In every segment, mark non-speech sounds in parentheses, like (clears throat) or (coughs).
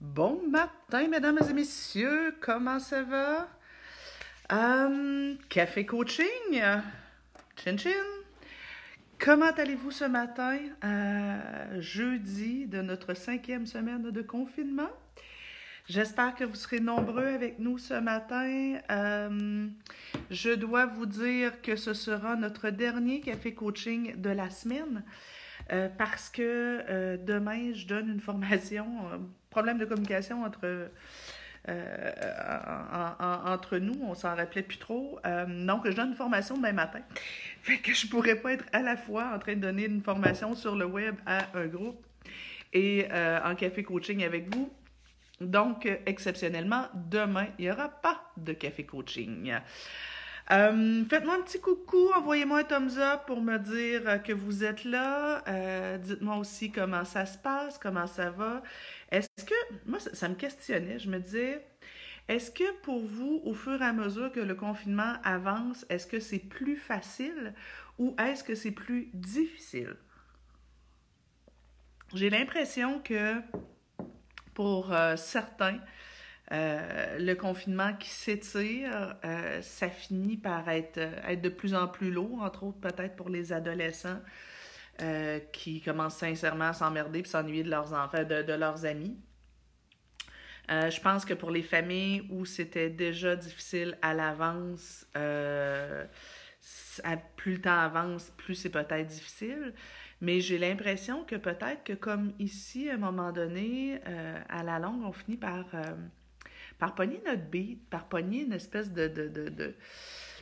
Bon matin, mesdames et messieurs, comment ça va? Euh, café coaching, chin chin. Comment allez-vous ce matin, euh, jeudi de notre cinquième semaine de confinement? J'espère que vous serez nombreux avec nous ce matin. Euh, je dois vous dire que ce sera notre dernier café coaching de la semaine. Parce que demain, je donne une formation, problème de communication entre, entre nous, on s'en rappelait plus trop. donc, je donne une formation demain matin. (laughs) Fait que je ne pourrais pas être à la fois en train de donner une formation sur le web à un groupe et en café coaching avec vous. Donc, exceptionnellement, demain, il n'y aura pas de café coaching. Euh, faites-moi un petit coucou, envoyez-moi un thumbs up pour me dire que vous êtes là. Euh, dites-moi aussi comment ça se passe, comment ça va. Est-ce que, moi, ça, me questionnait, je me disais, est-ce que pour vous, au fur et à mesure que le confinement avance, est-ce que c'est plus facile ou est-ce que c'est plus difficile? J'ai l'impression que pour euh, certains, euh, le confinement qui s'étire, euh, ça finit par être, être de plus en plus lourd, entre autres peut-être pour les adolescents qui commencent sincèrement à s'emmerder et s'ennuyer de leurs enfants, de, leurs amis. je pense que pour les familles où c'était déjà difficile à l'avance, plus le temps avance, plus c'est peut-être difficile. Mais j'ai l'impression que peut-être que comme ici, à un moment donné, euh, à la longue, on finit par, euh, par pogner notre beat, par pogner une espèce de, de,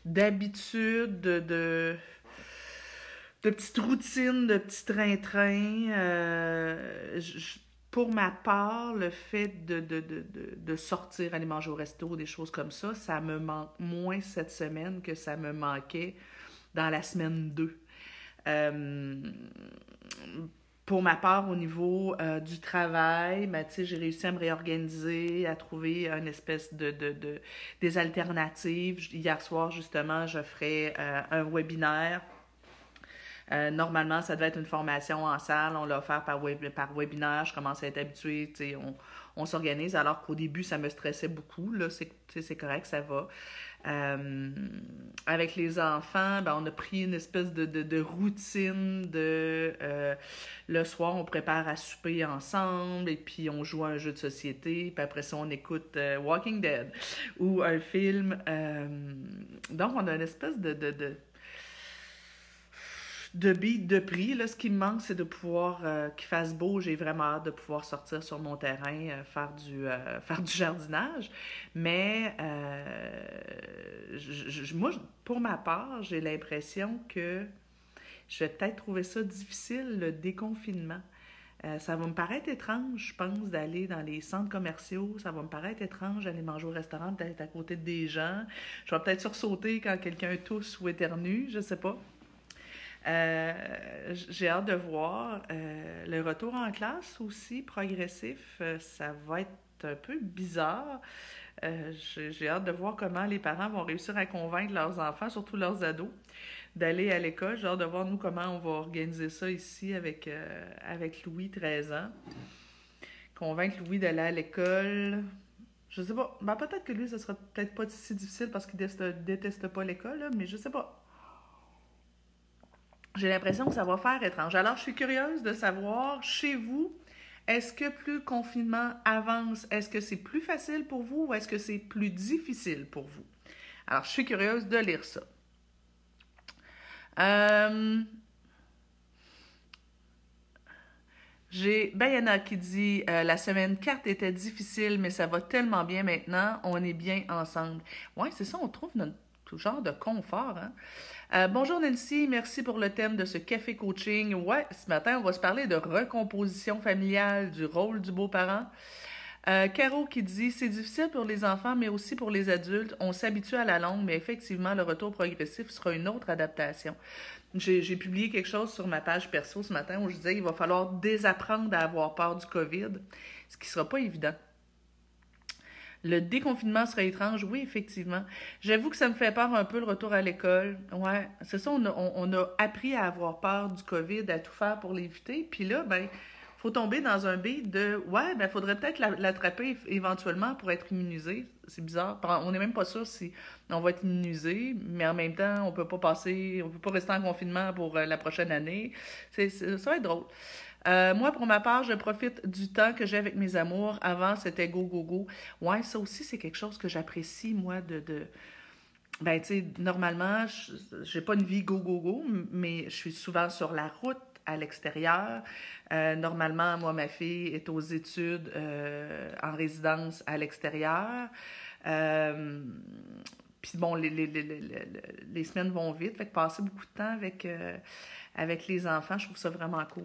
d'habitude, de, de, de, petites routines, de petits train-train. Euh, pour ma part, le fait de, de, de, de, sortir, aller manger au resto, des choses comme ça, ça me manque moins cette semaine que ça me manquait dans la semaine 2. Euh, pour ma part, au niveau euh, du travail, ben, j'ai réussi à me réorganiser, à trouver une espèce de, de, de des alternatives. Hier soir, justement, je ferai euh, un webinaire. Normalement, ça devait être une formation en salle. On l'a offert par, web, par webinaire. Je commence à être habituée. On, on s'organise. Alors qu'au début, ça me stressait beaucoup. Là, c'est correct, ça va. Euh, avec les enfants, ben, on a pris une espèce de, de, routine de euh, le soir, on prépare à souper ensemble et puis on joue à un jeu de société, puis après ça, on écoute euh, Walking Dead ou un film. donc, on a une espèce de, de, de prix. Là, ce qui me manque, c'est de pouvoir euh, qu'il fasse beau. J'ai vraiment hâte de pouvoir sortir sur mon terrain, euh, faire, du, euh, (laughs) faire du jardinage. Mais moi, pour ma part, j'ai l'impression que je vais peut-être trouver ça difficile, le déconfinement. ça va me paraître étrange, je pense, d'aller dans les centres commerciaux. Ça va me paraître étrange d'aller manger au restaurant, d'être à côté des gens. Je vais peut-être sursauter quand quelqu'un tousse ou éternue, je sais pas. Euh, j'ai hâte de voir. Euh, le retour en classe aussi, progressif, euh, ça va être un peu bizarre. j'ai hâte de voir comment les parents vont réussir à convaincre leurs enfants, surtout leurs ados, d'aller à l'école. J'ai hâte de voir, nous, comment on va organiser ça ici avec, avec Louis, 13 ans. Convaincre Louis d'aller à l'école. Je sais pas. Ben, peut-être que lui, ce sera peut-être pas si difficile parce qu'il déteste, déteste pas l'école, mais je sais pas j'ai l'impression que ça va faire étrange. Alors, je suis curieuse de savoir, chez vous, est-ce que plus le confinement avance, est-ce que c'est plus facile pour vous ou est-ce que c'est plus difficile pour vous? Alors, je suis curieuse de lire ça. Euh, j'ai Bayana qui dit euh, La semaine 4 était difficile, mais ça va tellement bien maintenant, on est bien ensemble. Oui, c'est ça, on trouve notre tout genre de confort. Hein? Euh, bonjour Nancy, merci pour le thème de ce café coaching. Ouais, ce matin, on va se parler de recomposition familiale, du rôle du beau-parent. Euh, Caro qui dit c'est difficile pour les enfants, mais aussi pour les adultes. On s'habitue à la langue, mais effectivement, le retour progressif sera une autre adaptation. J'ai publié quelque chose sur ma page perso ce matin où je disais qu'il va falloir désapprendre à avoir peur du COVID, ce qui ne sera pas évident. Le déconfinement serait étrange, oui, effectivement. J'avoue que ça me fait peur un peu le retour à l'école. Ouais, c'est ça, on a, appris à avoir peur du COVID, à tout faire pour l'éviter. Puis là, ben, faut tomber dans un beat de ouais, ben faudrait peut-être l'attraper éventuellement pour être immunisé. C'est bizarre. On n'est même pas sûr si on va être immunisé, mais en même temps, on peut pas passer, on peut pas rester en confinement pour euh, la prochaine année. C'est, ça va être drôle. Euh, moi, pour ma part, je profite du temps que j'ai avec mes amours. Avant, c'était go, go, go. Ouais, ça aussi, c'est quelque chose que j'apprécie, moi, de, de, ben, tu sais, normalement, j'ai pas une vie go, go, go, mais je suis souvent sur la route, à l'extérieur. Euh, normalement, moi, ma fille est aux études euh, en résidence à l'extérieur. Puis bon, les, semaines vont vite. Fait que passer beaucoup de temps avec les enfants, je trouve ça vraiment cool.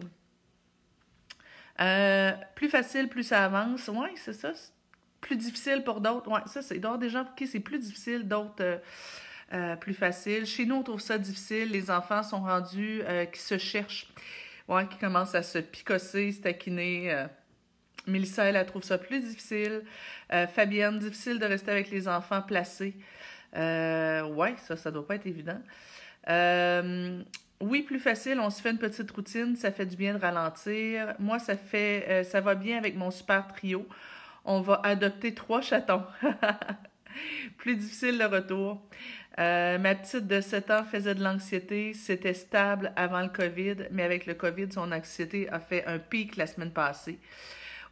Plus facile, plus ça avance. Oui, c'est ça plus difficile pour d'autres. Ouais, ça, c'est des gens pour qui c'est plus difficile, d'autres euh, euh, plus facile. Chez nous, on trouve ça difficile. Les enfants sont rendus euh, qui se cherchent, qui commencent à se picosser, se taquiner. Mélissa, elle, trouve ça plus difficile. Fabienne, difficile de rester avec les enfants placés. ouais, ça, ça doit pas être évident. Oui, plus facile, on se fait une petite routine, ça fait du bien de ralentir. Moi, ça fait ça va bien avec mon super trio on va adopter trois chatons. (laughs) Plus difficile le retour. Euh, ma petite de 7 ans faisait de l'anxiété. C'était stable avant le COVID, mais avec le COVID, son anxiété a fait un pic la semaine passée.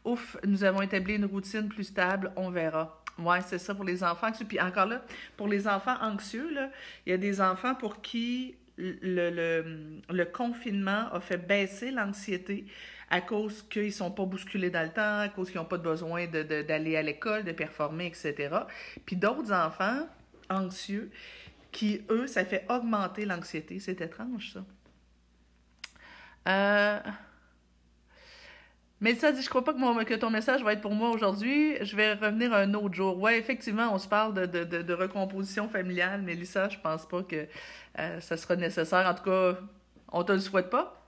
Ouf, nous avons établi une routine plus stable, on verra. Ouais, c'est ça pour les enfants. Puis encore là, pour les enfants anxieux, il y a des enfants pour qui le, confinement a fait baisser l'anxiété à cause qu'ils ne sont pas bousculés dans le temps, à cause qu'ils n'ont pas besoin d'aller à l'école, de performer, etc. Puis d'autres enfants anxieux qui, eux, ça fait augmenter l'anxiété. C'est étrange, ça. Euh... Mais ça dit, je crois pas que, ton message va être pour moi aujourd'hui. Je vais revenir un autre jour. Ouais, effectivement, on se parle de, de, de, de recomposition familiale, mais Lisa, je pense pas que ça sera nécessaire. En tout cas, on te le souhaite pas.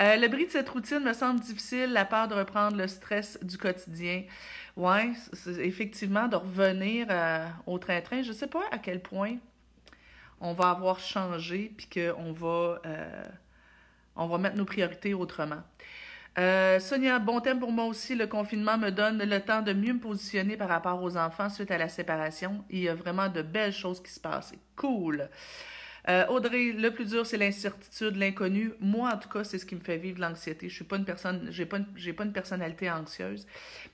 Euh, le bris de cette routine me semble difficile, la peur de reprendre le stress du quotidien. Oui, effectivement, de revenir euh, au train-train. Je ne sais pas à quel point on va avoir changé, puis qu'on va, euh, va mettre nos priorités autrement. Sonia, bon thème pour moi aussi. Le confinement me donne le temps de mieux me positionner par rapport aux enfants suite à la séparation. Il y a vraiment de belles choses qui se passent. Cool. Euh, Audrey, le plus dur, c'est l'incertitude, l'inconnu. Moi, en tout cas, c'est ce qui me fait vivre l'anxiété. Je suis pas une personne, j'ai pas, j'ai pas une personnalité anxieuse,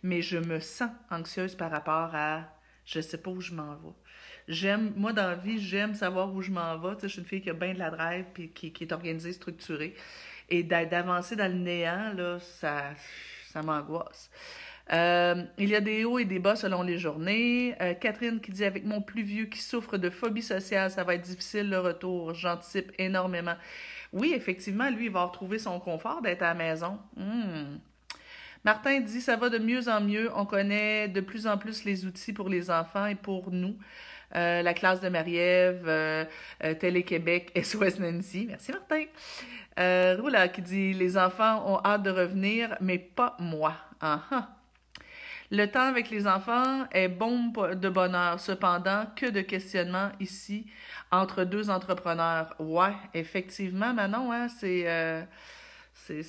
mais je me sens anxieuse par rapport à, je sais pas où je m'en vais. J'aime, moi, dans la vie, j'aime savoir où je m'en vais. Tu sais, je suis une fille qui a bien de la drive puis qui, qui est organisée, structurée. Et d'avancer dans le néant, là, ça, ça m'angoisse. Euh, il y a des hauts et des bas selon les journées. Euh, Catherine qui dit avec mon plus vieux qui souffre de phobie sociale, ça va être difficile le retour. J'anticipe énormément. Oui, effectivement, lui, il va retrouver son confort d'être à la maison. Hmm. Martin dit ça va de mieux en mieux. On connaît de plus en plus les outils pour les enfants et pour nous. Euh, la classe de Marie-Ève, Télé-Québec, (laughs) SOS Nancy. Merci Martin. Roula qui dit les enfants ont hâte de revenir, mais pas moi. Ah, ah. Le temps avec les enfants est bon de bonheur. Cependant, que de questionnements ici entre deux entrepreneurs. Ouais, effectivement, Manon, hein, c'est, euh, c'est,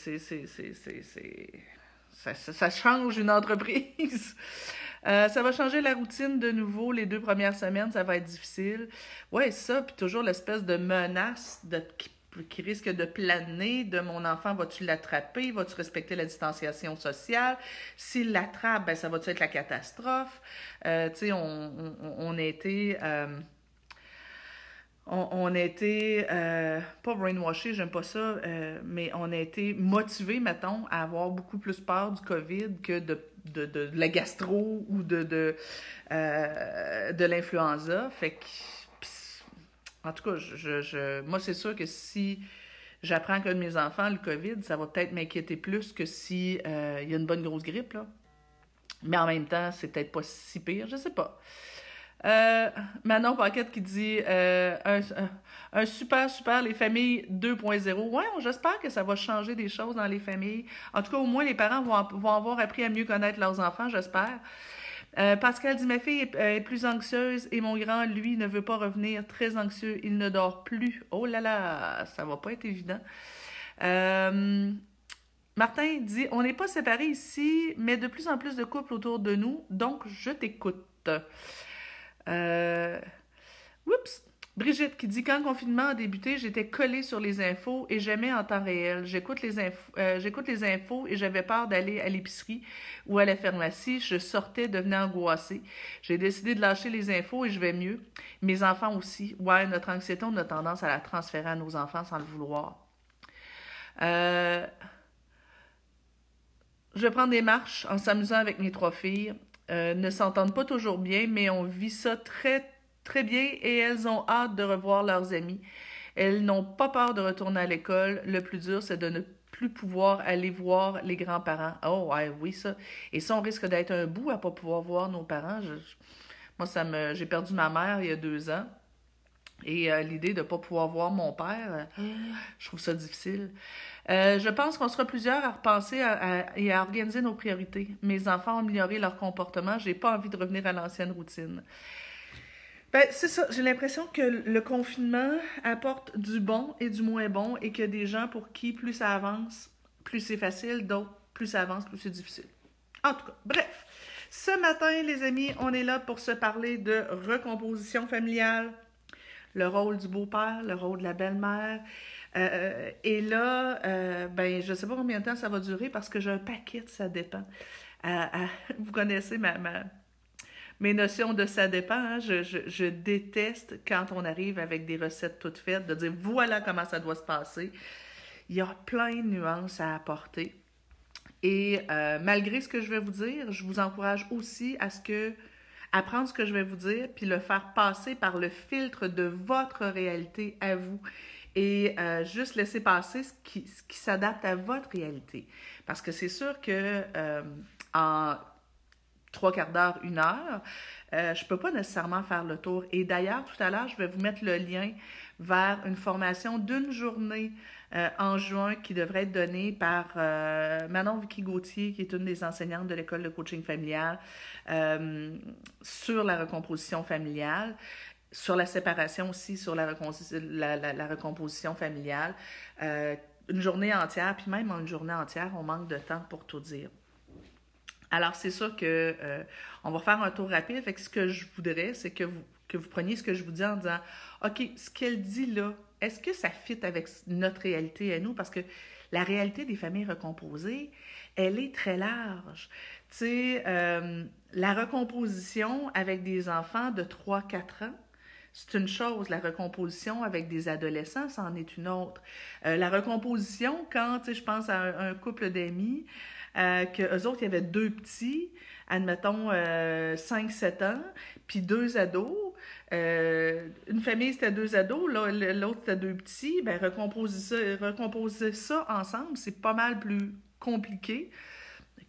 ça, ça, change une entreprise. (laughs) Euh, ça va changer la routine de nouveau. Les deux premières semaines, ça va être difficile. Ouais, ça, puis toujours l'espèce de menace de, qui qui risque de planer de mon enfant, vas-tu l'attraper? Vas-tu respecter la distanciation sociale? S'il l'attrape, ben, ça va-tu être la catastrophe? Euh, tu sais, on, on, a été... Euh, on, a été, euh, pas brainwashé, j'aime pas ça, mais on a été motivé, mettons, à avoir beaucoup plus peur du COVID que de, de, de, la gastro ou de, de, de l'influenza. Fait que en tout cas, je, moi, c'est sûr que si j'apprends qu'un de mes enfants le COVID, ça va peut-être m'inquiéter plus que si euh, il y a une bonne grosse grippe. Là. Mais en même temps, c'est peut-être pas si pire, je sais pas. Euh, Manon Paquette qui dit euh, un, super, super, les familles 2.0. Ouais, j'espère que ça va changer des choses dans les familles. En tout cas, au moins, les parents vont, vont avoir appris à mieux connaître leurs enfants, j'espère. Euh, Pascal dit Ma fille est, plus anxieuse et mon grand, lui, ne veut pas revenir. Très anxieux, il ne dort plus. Oh là là, ça va pas être évident. Euh, Martin dit On n'est pas séparés ici, mais de plus en plus de couples autour de nous, donc je t'écoute. Euh... Oups! Brigitte qui dit quand le confinement a débuté, j'étais collée sur les infos et jamais en temps réel. J'écoute les infos, euh, les infos et j'avais peur d'aller à l'épicerie ou à la pharmacie. Je sortais, devenais angoissée. J'ai décidé de lâcher les infos et je vais mieux. Mes enfants aussi. Ouais, notre anxiété, on a tendance à la transférer à nos enfants sans le vouloir. Euh, je prendre des marches en s'amusant avec mes trois filles. Euh, ne s'entendent pas toujours bien, mais on vit ça très très bien et elles ont hâte de revoir leurs amis. Elles n'ont pas peur de retourner à l'école. Le plus dur, c'est de ne plus pouvoir aller voir les grands-parents. Oh, ouais, oui, ça. Et ça, on risque d'être un bout à ne pas pouvoir voir nos parents. moi, ça me, j'ai perdu ma mère il y a deux ans. Et euh, l'idée de ne pas pouvoir voir mon père, euh, je trouve ça difficile. Euh, je pense qu'on sera plusieurs à repenser et à organiser nos priorités. Mes enfants ont amélioré leur comportement. J'ai pas envie de revenir à l'ancienne routine. Ben, c'est ça. J'ai l'impression que le confinement apporte du bon et du moins bon et que des gens pour qui plus ça avance, plus c'est facile, d'autres plus ça avance, plus c'est difficile. En tout cas, bref. Ce matin, les amis, on est là pour se parler de recomposition familiale, le rôle du beau-père, le rôle de la belle-mère. Euh, et là, euh, ben, je ne sais pas combien de temps ça va durer parce que j'ai un paquet, ça dépend. (laughs) vous connaissez ma, ma mes notions de ça dépend. Hein. Je, déteste quand on arrive avec des recettes toutes faites, de dire voilà comment ça doit se passer. Il y a plein de nuances à apporter. Et euh, malgré ce que je vais vous dire, je vous encourage aussi à ce que apprendre ce que je vais vous dire, puis le faire passer par le filtre de votre réalité à vous et euh, juste laisser passer ce qui, qui s'adapte à votre réalité. Parce que c'est sûr que euh, en trois quarts d'heure, une heure, euh, je ne peux pas nécessairement faire le tour. Et d'ailleurs, tout à l'heure, je vais vous mettre le lien vers une formation d'une journée euh, en juin qui devrait être donnée par euh, Manon Vicky Gauthier, qui est une des enseignantes de l'école de coaching familial, sur la recomposition familiale sur la séparation aussi, sur la recomposition familiale. une journée entière, puis même en une journée entière, on manque de temps pour tout dire. Alors, c'est sûr que euh, on va faire un tour rapide. Fait ce que je voudrais, c'est que vous, que vous preniez ce que je vous dis en disant OK, ce qu'elle dit là, est-ce que ça fit avec notre réalité à nous? Parce que la réalité des familles recomposées, elle est très large. Tu sais, euh, la recomposition avec des enfants de 3-4 ans, c'est une chose. La recomposition avec des adolescents, c'en est une autre. Euh, la recomposition, quand, je pense à un couple d'amis, euh, qu'eux autres, il y avait deux petits, admettons euh, 5-7 ans, puis deux ados. Euh, une famille, c'était deux ados, l'autre, c'était deux petits. Ben, recomposer ça, recomposer ça ensemble, c'est pas mal plus compliqué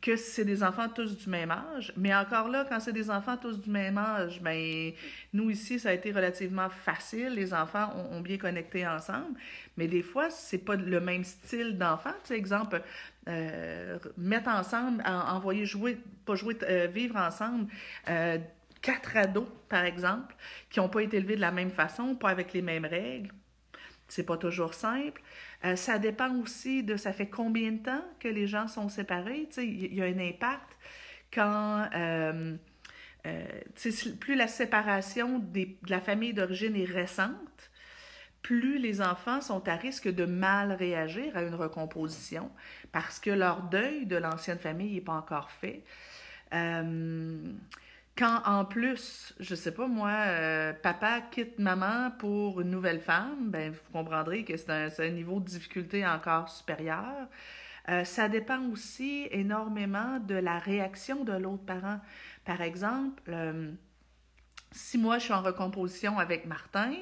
que si c'est des enfants tous du même âge. Mais encore là, quand c'est des enfants tous du même âge, ben, nous ici, ça a été relativement facile. Les enfants ont, bien connecté ensemble. Mais des fois, c'est pas le même style d'enfant. Tu sais, exemple, euh, mettre ensemble, envoyer jouer, pas jouer, euh, vivre ensemble. Euh, quatre ados, par exemple, qui n'ont pas été élevés de la même façon, pas avec les mêmes règles. C'est pas toujours simple. Ça dépend aussi de ça fait combien de temps que les gens sont séparés? Il y a un impact quand plus la séparation de la famille d'origine est récente, plus les enfants sont à risque de mal réagir à une recomposition parce que leur deuil de l'ancienne famille n'est pas encore fait. Quand en plus, je sais pas moi, euh, papa quitte maman pour une nouvelle femme, ben vous comprendrez que c'est un, niveau de difficulté encore supérieur. Euh, ça dépend aussi énormément de la réaction de l'autre parent. Par exemple, euh, si moi je suis en recomposition avec Martin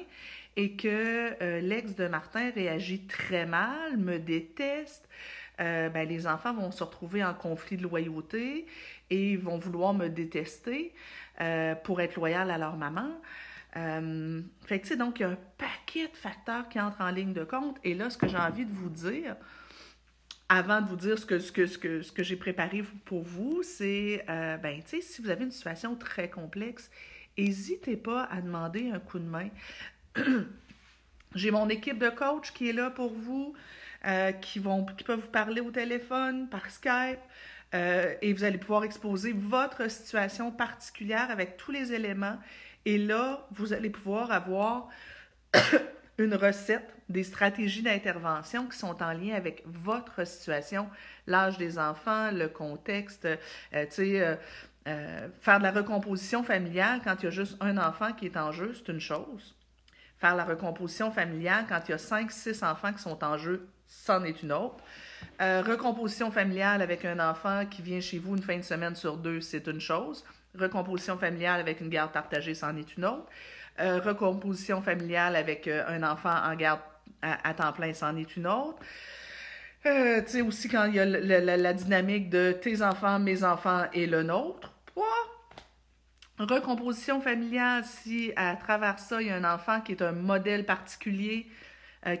et que l'ex de Martin réagit très mal, me déteste, ben, les enfants vont se retrouver en conflit de loyauté et vont vouloir me détester euh, pour être loyal à leur maman. Euh, fait que, donc, il y a un paquet de facteurs qui entrent en ligne de compte. Et là, ce que j'ai envie de vous dire, avant de vous dire ce que, ce que, ce que, ce que j'ai préparé pour vous, c'est, euh, ben, tu sais, si vous avez une situation très complexe, n'hésitez pas à demander un coup de main. (clears throat) j'ai mon équipe de coach qui est là pour vous. qui, vont, qui peuvent vous parler au téléphone, par Skype. et vous allez pouvoir exposer votre situation particulière avec tous les éléments. Et là, vous allez pouvoir avoir (clears throat) une recette, des stratégies d'intervention qui sont en lien avec votre situation, l'âge des enfants, le contexte, euh, tu sais, euh, euh, faire de la recomposition familiale quand il y a juste un enfant qui est en jeu, c'est une chose. Faire la recomposition familiale quand il y a cinq, six enfants qui sont en jeu, c'en est une autre. recomposition familiale avec un enfant qui vient chez vous une fin de semaine sur deux, c'est une chose. Recomposition familiale avec une garde partagée, c'en est une autre. Euh, recomposition familiale avec euh, un enfant en garde à, temps plein, c'en est une autre. Euh, tu sais, aussi quand il y a la, dynamique de tes enfants, mes enfants et le nôtre. Recomposition familiale, si à travers ça, il y a un enfant qui est un modèle particulier,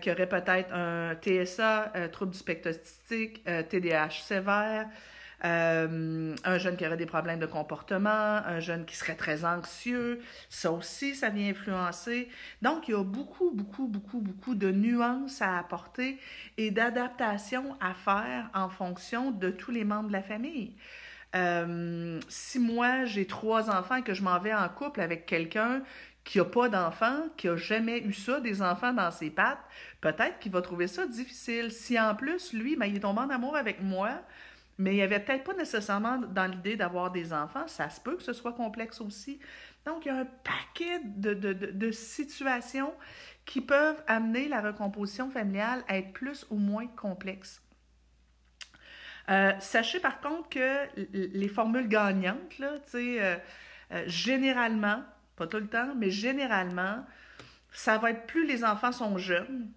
qui aurait peut-être un TSA, trouble du spectre autistique, TDAH sévère, euh, un jeune qui aurait des problèmes de comportement, un jeune qui serait très anxieux, ça aussi, ça vient influencer. Donc, il y a beaucoup, beaucoup, beaucoup, beaucoup de nuances à apporter et d'adaptations à faire en fonction de tous les membres de la famille. Euh, si moi, j'ai trois enfants et que je m'en vais en couple avec quelqu'un qui n'a pas d'enfants, qui n'a jamais eu ça, des enfants dans ses pattes, peut-être qu'il va trouver ça difficile. Si en plus, lui, ben, il est tombé en amour avec moi, mais il avait peut-être pas nécessairement dans l'idée d'avoir des enfants. Ça se peut que ce soit complexe aussi. Donc, il y a un paquet de, situations qui peuvent amener la recomposition familiale à être plus ou moins complexe. Euh, sachez par contre que les formules gagnantes, là, euh, euh, généralement, pas tout le temps, mais généralement, ça va être plus les enfants sont jeunes,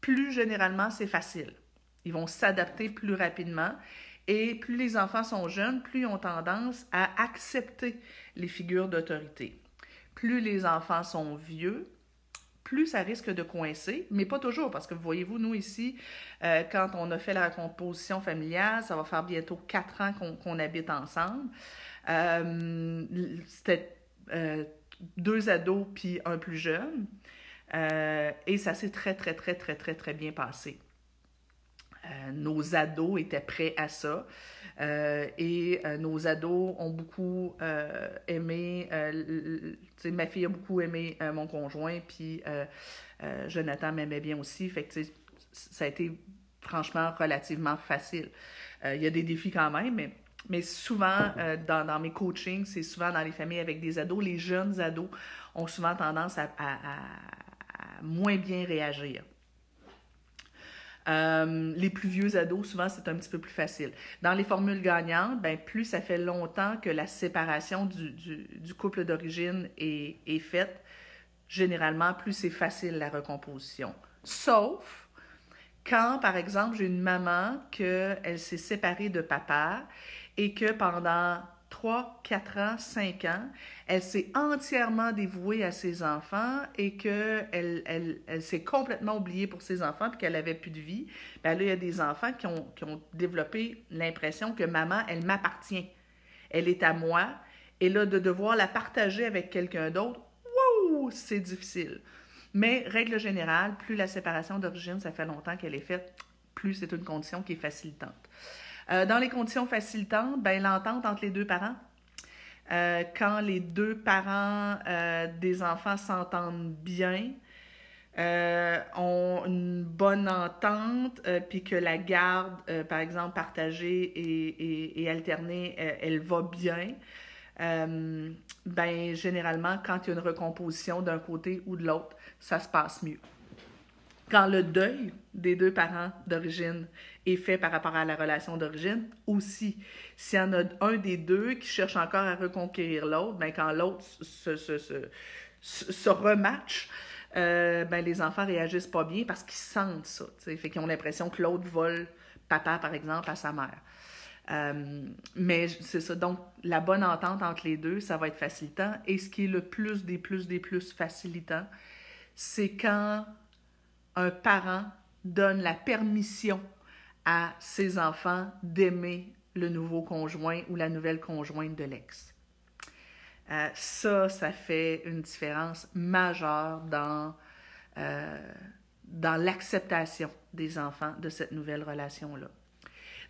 plus généralement c'est facile. Ils vont s'adapter plus rapidement et plus les enfants sont jeunes, plus ils ont tendance à accepter les figures d'autorité. Plus les enfants sont vieux, plus ça risque de coincer, mais pas toujours, parce que voyez-vous, nous ici, euh, quand on a fait la composition familiale, ça va faire bientôt quatre ans qu'on habite ensemble. Euh, c'était euh, deux ados puis un plus jeune. et ça s'est très, très, très, très, très, très bien passé. Nos ados étaient prêts à ça. Euh, et euh, nos ados ont beaucoup aimé, ma fille a beaucoup aimé mon conjoint, puis Jonathan m'aimait bien aussi. Fait ça a été franchement relativement facile. Il y a des défis quand même, mais, souvent dans, mes coachings, c'est souvent dans les familles avec des ados, les jeunes ados ont souvent tendance à moins bien réagir. Euh, les plus vieux ados, souvent, c'est un petit peu plus facile. Dans les formules gagnantes, ben, plus ça fait longtemps que la séparation du, couple d'origine est, est faite, généralement, plus c'est facile la recomposition. Sauf quand, par exemple, j'ai une maman qu'elle s'est séparée de papa et que pendant 3, 4 ans, 5 ans, elle s'est entièrement dévouée à ses enfants et qu'elle elle, elle, s'est complètement oubliée pour ses enfants puis qu'elle n'avait plus de vie. Bien là, il y a des enfants qui ont, qui ont développé l'impression que maman, elle m'appartient. Elle est à moi. Et là, de devoir la partager avec quelqu'un d'autre, wow, c'est difficile. Mais, règle générale, plus la séparation d'origine, ça fait longtemps qu'elle est faite, plus c'est une condition qui est facilitante. Euh, dans les conditions facilitantes, ben, l'entente entre les deux parents. Euh, quand les deux parents euh, des enfants s'entendent bien, ont une bonne entente, puis que la garde, par exemple, partagée et, alternée, elle va bien, ben, généralement, quand il y a une recomposition d'un côté ou de l'autre, ça se passe mieux. Quand le deuil des deux parents d'origine est fait par rapport à la relation d'origine. Aussi, s'il y en a un des deux qui cherche encore à reconquérir l'autre, ben quand l'autre se, se, se, se, rematch, euh, ben les enfants réagissent pas bien parce qu'ils sentent ça. T'sais. Fait qu'ils ont l'impression que l'autre vole papa, par exemple, à sa mère. Euh, mais c'est ça. Donc, la bonne entente entre les deux, ça va être facilitant. Et ce qui est le plus des plus des plus facilitant, c'est quand un parent donne la permission à ses enfants d'aimer le nouveau conjoint ou la nouvelle conjointe de l'ex. Euh, ça, ça fait une différence majeure dans, euh, dans l'acceptation des enfants de cette nouvelle relation-là.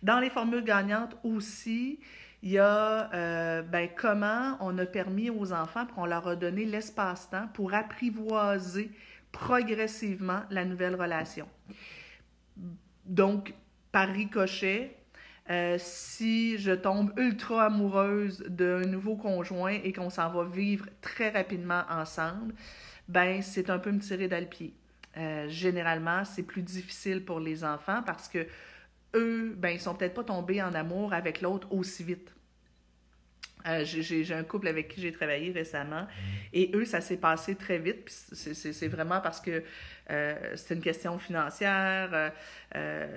Dans les formules gagnantes aussi, il y a euh, ben, comment on a permis aux enfants, qu'on leur a donné l'espace-temps pour apprivoiser progressivement la nouvelle relation. Donc, par ricochet, euh, si je tombe ultra amoureuse d'un nouveau conjoint et qu'on s'en va vivre très rapidement ensemble, ben c'est un peu me tirer dans le pied. Euh, généralement, c'est plus difficile pour les enfants parce que eux, ben, ils sont peut-être pas tombés en amour avec l'autre aussi vite. Euh, j'ai un couple avec qui j'ai travaillé récemment et eux, ça s'est passé très vite. C'est vraiment parce que euh, c'est une question financière. Euh,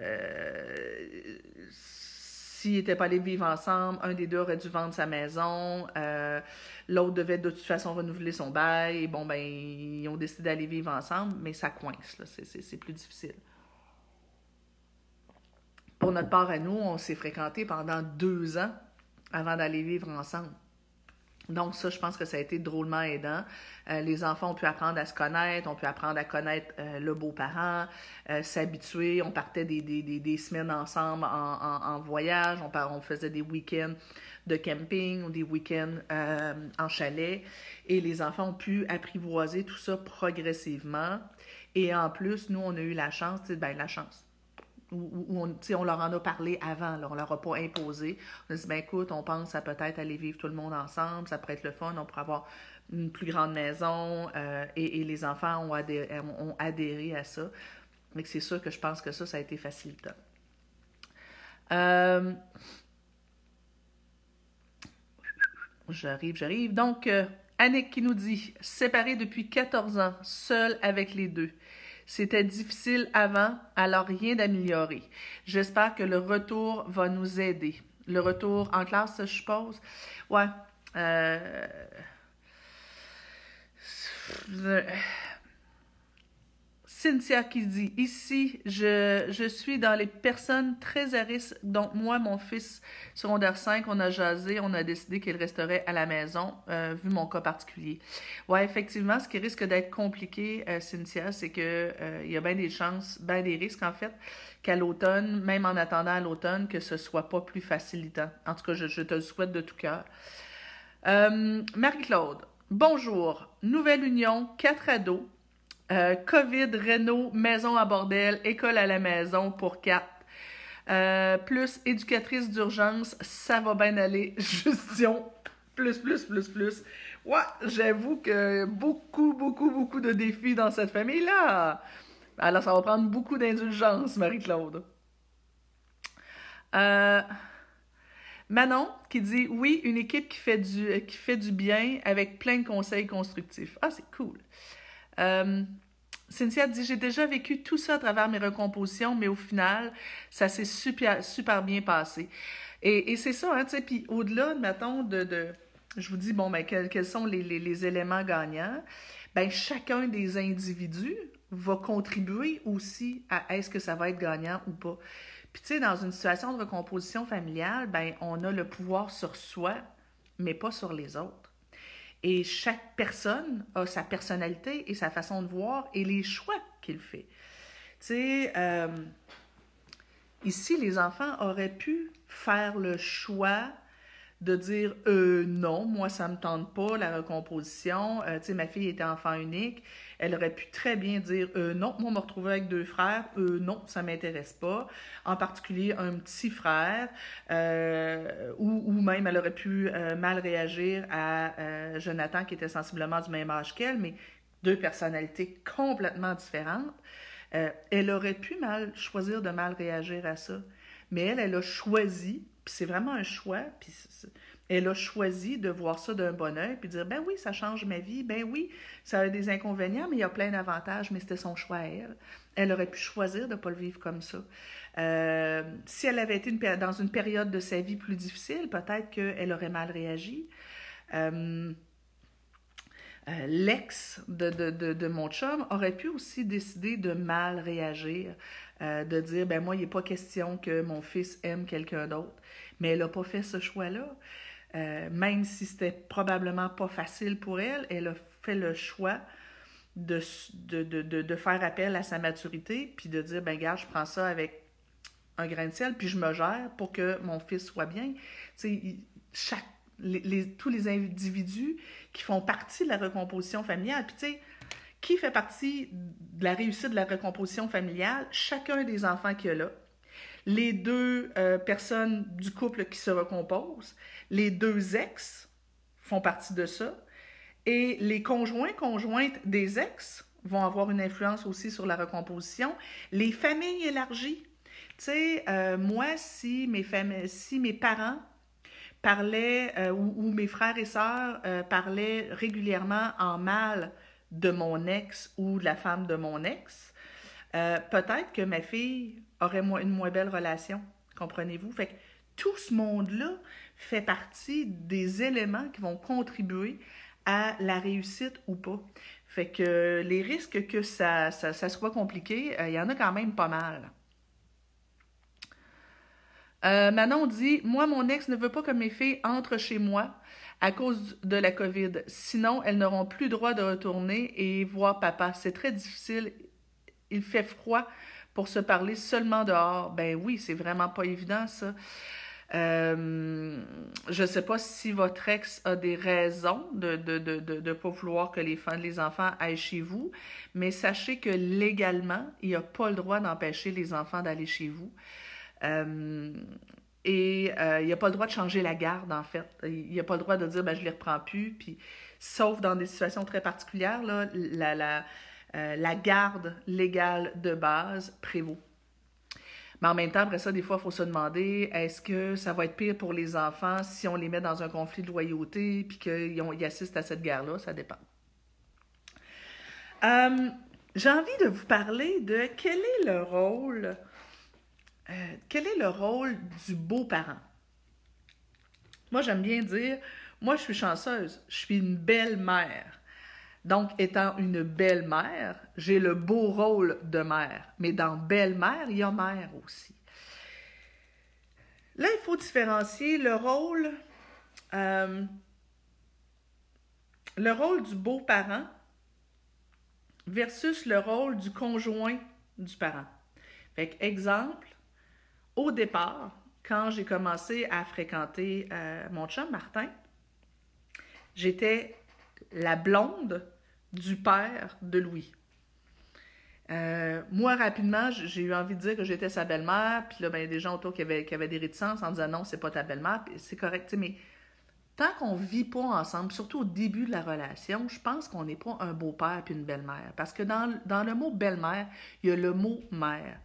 S'ils n'étaient pas allés vivre ensemble, un des deux aurait dû vendre sa maison, l'autre devait de toute façon renouveler son bail. Et bon, ben, ils ont décidé d'aller vivre ensemble, mais ça coince, c'est plus difficile. Pour notre part à nous, on s'est fréquentés pendant deux ans avant d'aller vivre ensemble. Donc ça, je pense que ça a été drôlement aidant. Euh, les enfants ont pu apprendre à se connaître, ont pu apprendre à connaître euh, le beau-parent, euh, s'habituer. On partait des, des, des, semaines ensemble en, voyage, on, on faisait des week-ends de camping ou des week-ends en chalet. Et les enfants ont pu apprivoiser tout ça progressivement. Et en plus, nous, on a eu la chance, ben la chance on, leur en a parlé avant, là, on leur a pas imposé. On a dit, ben écoute, on pense à peut-être aller vivre tout le monde ensemble, ça pourrait être le fun, on pourrait avoir une plus grande maison, euh, et, les enfants ont adhéré, ont adhéré à ça. Mais c'est sûr que je pense que ça, ça a été facilitant. Euh, j'arrive, j'arrive. Donc, euh, Annick qui nous dit, séparée depuis 14 ans, seule avec les deux. C'était difficile avant, alors rien d'améliorer. J'espère que le retour va nous aider. Le retour en classe, je suppose. Ouais. Euh... Cynthia qui dit Ici, je, je, suis dans les personnes très à risque. Donc, moi, mon fils secondaire 5, on a jasé, on a décidé qu'il resterait à la maison, euh, vu mon cas particulier. Ouais, effectivement, ce qui risque d'être compliqué, euh, Cynthia, c'est que euh, y a bien des chances, bien des risques, en fait, qu'à l'automne, même en attendant à l'automne, que ce soit pas plus facilitant. En tout cas, je, je te le souhaite de tout cœur. Marie-Claude, bonjour. Nouvelle union, quatre ados euh, COVID, Renault, maison à bordel, école à la maison pour quatre. Euh, plus éducatrice d'urgence, ça va bien aller. (laughs) Gestion, plus, plus, plus, plus. Ouais, j'avoue que beaucoup, beaucoup, beaucoup de défis dans cette famille-là. Alors, ça va prendre beaucoup d'indulgence, Marie-Claude. Euh, Manon qui dit oui, une équipe qui fait du, qui fait du bien avec plein de conseils constructifs. Ah, c'est cool. Euh, Cynthia dit J'ai déjà vécu tout ça à travers mes recompositions, mais au final, ça s'est super, super bien passé. Et, c'est ça, hein, tu sais. Puis au-delà, mettons, de, de. Je vous dis, bon, ben, quels, sont les, les, éléments gagnants? Ben, chacun des individus va contribuer aussi à est-ce que ça va être gagnant ou pas. Puis, tu sais, dans une situation de recomposition familiale, ben, on a le pouvoir sur soi, mais pas sur les autres. Et chaque personne a sa personnalité et sa façon de voir et les choix qu'il fait. Tu sais, euh, ici, les enfants auraient pu faire le choix de dire euh, non, moi ça me tente pas la recomposition. Euh, tu sais, ma fille était enfant unique. Elle aurait pu très bien dire euh, non, moi, me retrouver avec deux frères, non, ça m'intéresse pas. En particulier, un petit frère, ou, même elle aurait pu mal réagir à Jonathan, qui était sensiblement du même âge qu'elle, mais deux personnalités complètement différentes. elle aurait pu mal choisir de mal réagir à ça. Mais elle, elle a choisi, puis c'est vraiment un choix, puis elle a choisi de voir ça d'un bon oeil puis dire ben oui, ça change ma vie, ben oui, ça a des inconvénients, mais il y a plein d'avantages, mais c'était son choix à elle. Elle aurait pu choisir de ne pas le vivre comme ça. Euh, si elle avait été dans une période de sa vie plus difficile, peut-être qu'elle aurait mal réagi. Euh, euh, l'ex de, de, de, de, mon chum aurait pu aussi décider de mal réagir, de dire, ben moi, il n'est pas question que mon fils aime quelqu'un d'autre. Mais elle n'a pas fait ce choix-là. Euh, même si c'était probablement pas facile pour elle, elle a fait le choix de, de, de, de, faire appel à sa maturité, puis de dire, ben regarde, je prends ça avec un grain de sel, puis je me gère pour que mon fils soit bien. Tu sais, chaque, les, tous les individus qui font partie de la recomposition familiale, puis tu sais, qui fait partie de la réussite de la recomposition familiale? Chacun des enfants qu'il y a là, les deux euh, personnes du couple qui se recomposent, les deux ex font partie de ça, et les conjoints, conjointes des ex vont avoir une influence aussi sur la recomposition. Les familles élargies. Tu sais, euh, moi, si mes, parents parlaient, euh, ou, mes frères et sœurs parlaient régulièrement en mal de mon ex ou de la femme de mon ex, peut-être que ma fille aurait une moins belle relation. Comprenez-vous? Fait que tout ce monde-là fait partie des éléments qui vont contribuer à la réussite ou pas. Fait que les risques que ça, ça, soit compliqué, euh, il y en a quand même pas mal. Euh, Manon dit Moi, mon ex ne veut pas que mes filles entrent chez moi à cause de la COVID. Sinon, elles n'auront plus droit de retourner et voir papa. C'est très difficile. Il fait froid pour se parler seulement dehors. Ben oui, c'est vraiment pas évident, ça. Euh, je ne sais pas si votre ex a des raisons de ne de, de, pas vouloir que les, les enfants aillent chez vous, mais sachez que légalement, il n'y a pas le droit d'empêcher les enfants d'aller chez vous. Euh, et euh, il n'y a pas le droit de changer la garde, en fait. Il n'y a pas le droit de dire ben, je ne les reprends plus. Puis, sauf dans des situations très particulières, là, la, la, la garde légale de base prévaut. Mais en même temps, après ça, des fois, il faut se demander est-ce que ça va être pire pour les enfants si on les met dans un conflit de loyauté puis qu'ils assistent à cette guerre-là? Ça dépend. Euh, j'ai envie de vous parler de quel est le rôle, euh, quel est le rôle du beau-parent? Moi, j'aime bien dire, moi, je suis chanceuse, je suis une belle mère. Donc, étant une belle-mère, j'ai le beau rôle de mère. Mais dans belle-mère, il y a mère aussi. Là, il faut différencier le rôle, euh, le rôle du beau-parent versus le rôle du conjoint du parent. Fait exemple, au départ, quand j'ai commencé à fréquenter euh, mon chum Martin, j'étais la blonde du père de Louis. Euh, moi, rapidement, j'ai eu envie de dire que j'étais sa belle-mère, puis là, ben, il y a des gens autour qui avaient, qui des réticences en disant non, c'est pas ta belle-mère, c'est correct, mais tant qu'on vit pas ensemble, surtout au début de la relation, je pense qu'on n'est pas un beau-père puis une belle-mère. Parce que dans, le mot belle-mère, il y a le mot mère.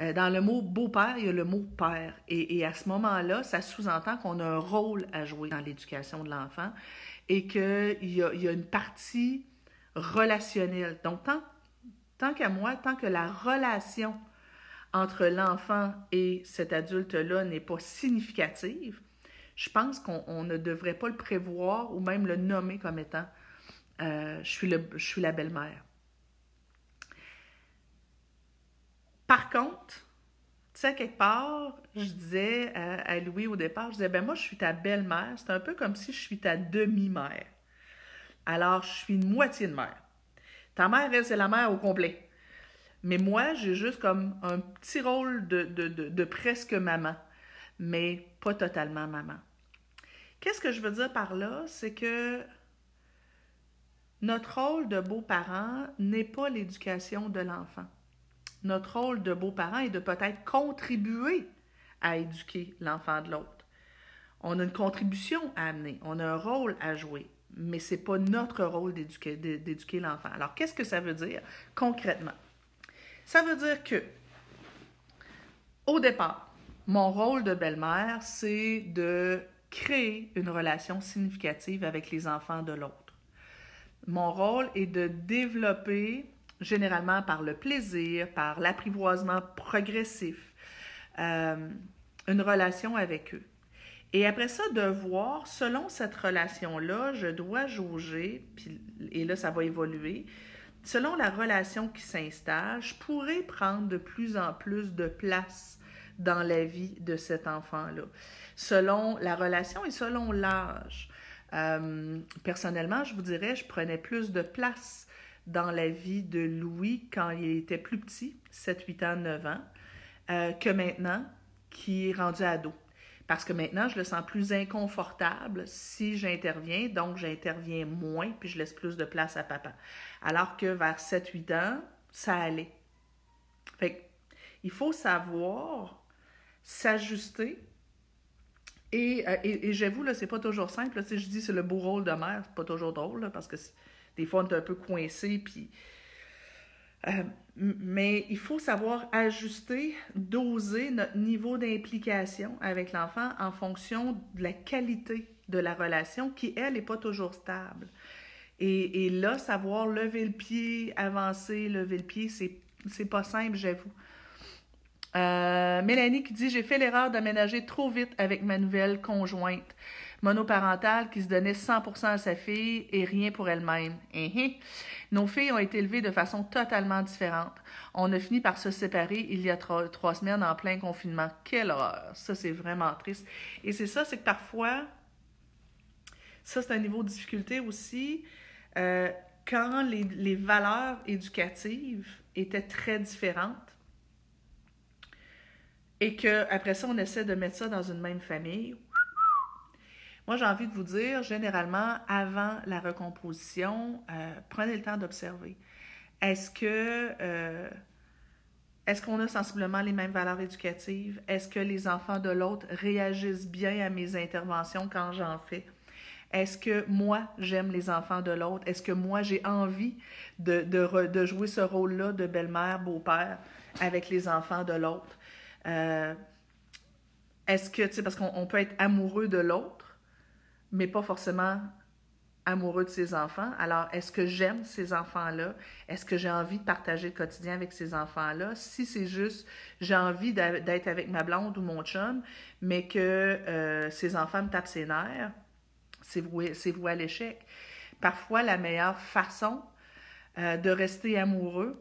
Euh, dans le mot beau-père, il y a le mot père. Et, à ce moment-là, ça sous-entend qu'on a un rôle à jouer dans l'éducation de l'enfant et qu'il y a, une partie relationnel. Donc, tant, qu'à moi, tant que la relation entre l'enfant et cet adulte-là n'est pas significative, je pense qu'on ne devrait pas le prévoir ou même le nommer comme étant euh, je suis la belle-mère. Par contre, tu sais, quelque part, je disais à, Louis au départ, je disais, ben moi, je suis ta belle-mère. C'est un peu comme si je suis ta demi-mère. Alors, je suis une moitié de mère. Ta mère, elle, c'est la mère au complet. Mais moi, j'ai juste comme un petit rôle de, presque maman, mais pas totalement maman. Qu'est-ce que je veux dire par là? C'est que notre rôle de beau-parent n'est pas l'éducation de l'enfant. Notre rôle de beau-parent est de peut-être contribuer à éduquer l'enfant de l'autre. On a une contribution à amener, on a un rôle à jouer mais ce n'est pas notre rôle d'éduquer l'enfant. Alors, qu'est-ce que ça veut dire concrètement? Ça veut dire que, au départ, mon rôle de belle-mère, c'est de créer une relation significative avec les enfants de l'autre. Mon rôle est de développer, généralement par le plaisir, par l'apprivoisement progressif, euh, une relation avec eux. Et après ça, de voir, selon cette relation-là, je dois jauger, puis, et là, ça va évoluer. Selon la relation qui s'installe, je pourrais prendre de plus en plus de place dans la vie de cet enfant-là, selon la relation et selon l'âge. Euh, personnellement, je vous dirais, je prenais plus de place dans la vie de Louis quand il était plus petit, 7, 8 ans, 9 ans, euh, que maintenant, qui est rendu ado. Parce que maintenant, je le sens plus inconfortable si j'interviens, donc j'interviens moins, puis je laisse plus de place à papa. Alors que vers 7-8 ans, ça allait. Fait il faut savoir s'ajuster. Et, euh, et, j'avoue, là, c'est pas toujours simple. si je dis c'est le beau rôle de mère, c'est pas toujours drôle, parce que des fois, on est un peu coincé, puis euh, mais il faut savoir ajuster, doser notre niveau d'implication avec l'enfant en fonction de la qualité de la relation qui, elle, n'est pas toujours stable. Et, là, savoir lever le pied, avancer, lever le pied, c'est, c'est pas simple, j'avoue. Euh, Mélanie qui dit J'ai fait l'erreur d'aménager trop vite avec ma nouvelle conjointe monoparentale qui se donnait 100% à sa fille et rien pour elle-même. Eh, eh. Nos filles ont été élevées de façon totalement différente. On a fini par se séparer il y a trois, semaines en plein confinement. Quelle horreur! Ça, c'est vraiment triste. Et c'est ça, c'est que parfois, ça, c'est un niveau de difficulté aussi. Euh, quand les, les valeurs éducatives étaient très différentes, et qu'après ça, on essaie de mettre ça dans une même famille, moi, j'ai envie de vous dire, généralement, avant la recomposition, euh, prenez le temps d'observer. Est-ce que euh, est-ce qu'on a sensiblement les mêmes valeurs éducatives? Est-ce que les enfants de l'autre réagissent bien à mes interventions quand j'en fais? Est-ce que moi, j'aime les enfants de l'autre? Est-ce que moi, j'ai envie de, de, jouer ce rôle-là de belle-mère, beau-père avec les enfants de l'autre? Euh, est-ce que, tu sais, parce qu'on peut être amoureux de l'autre, mais pas forcément amoureux de ses enfants. Alors, est-ce que j'aime ces enfants-là? Est-ce que j'ai envie de partager le quotidien avec ces enfants-là? Si c'est juste, j'ai envie d'être avec ma blonde ou mon chum, mais que euh, ces enfants me tapent ses nerfs, c'est voué, à l'échec. Parfois, la meilleure façon euh, de rester amoureux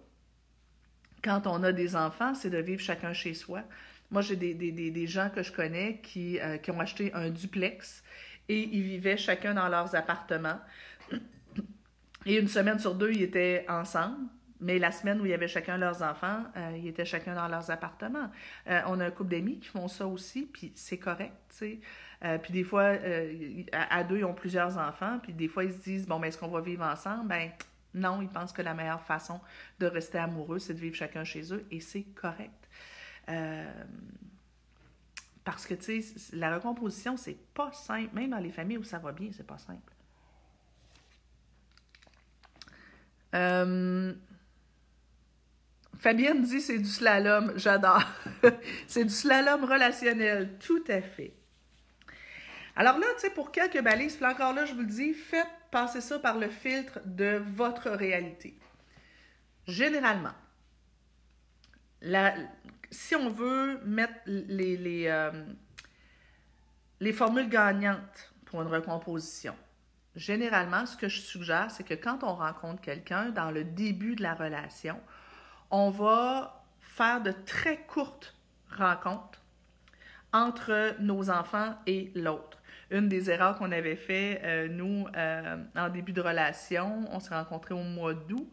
quand on a des enfants, c'est de vivre chacun chez soi. Moi, j'ai des, gens que je connais qui, euh, qui ont acheté un duplex et ils vivaient chacun dans leurs appartements. Et une semaine sur deux, ils étaient ensemble. Mais la semaine où il y avait chacun leurs enfants, euh, ils étaient chacun dans leurs appartements. Euh, on a un couple d'amis qui font ça aussi, puis c'est correct, tu sais. Euh, puis des fois, à, deux, ils ont plusieurs enfants, puis des fois, ils se disent, bon, mais est-ce qu'on va vivre ensemble? Ben non, ils pensent que la meilleure façon de rester amoureux, c'est de vivre chacun chez eux, et c'est correct. Parce que, tu sais, la recomposition, c'est pas simple. Même dans les familles où ça va bien, c'est pas simple. Euh, Fabienne dit c'est du slalom. J'adore. (laughs) c'est du slalom relationnel. Tout à fait. Alors là, tu sais, pour quelques balises, puis encore là, je vous le dis, faites passer ça par le filtre de votre réalité. Généralement, la, si on veut mettre les, euh, les formules gagnantes pour une recomposition, généralement, ce que je suggère, c'est que quand on rencontre quelqu'un dans le début de la relation, on va faire de très courtes rencontres entre nos enfants et l'autre. Une des erreurs qu'on avait fait, euh, nous, euh, en début de relation, on s'est rencontrés au mois d'août.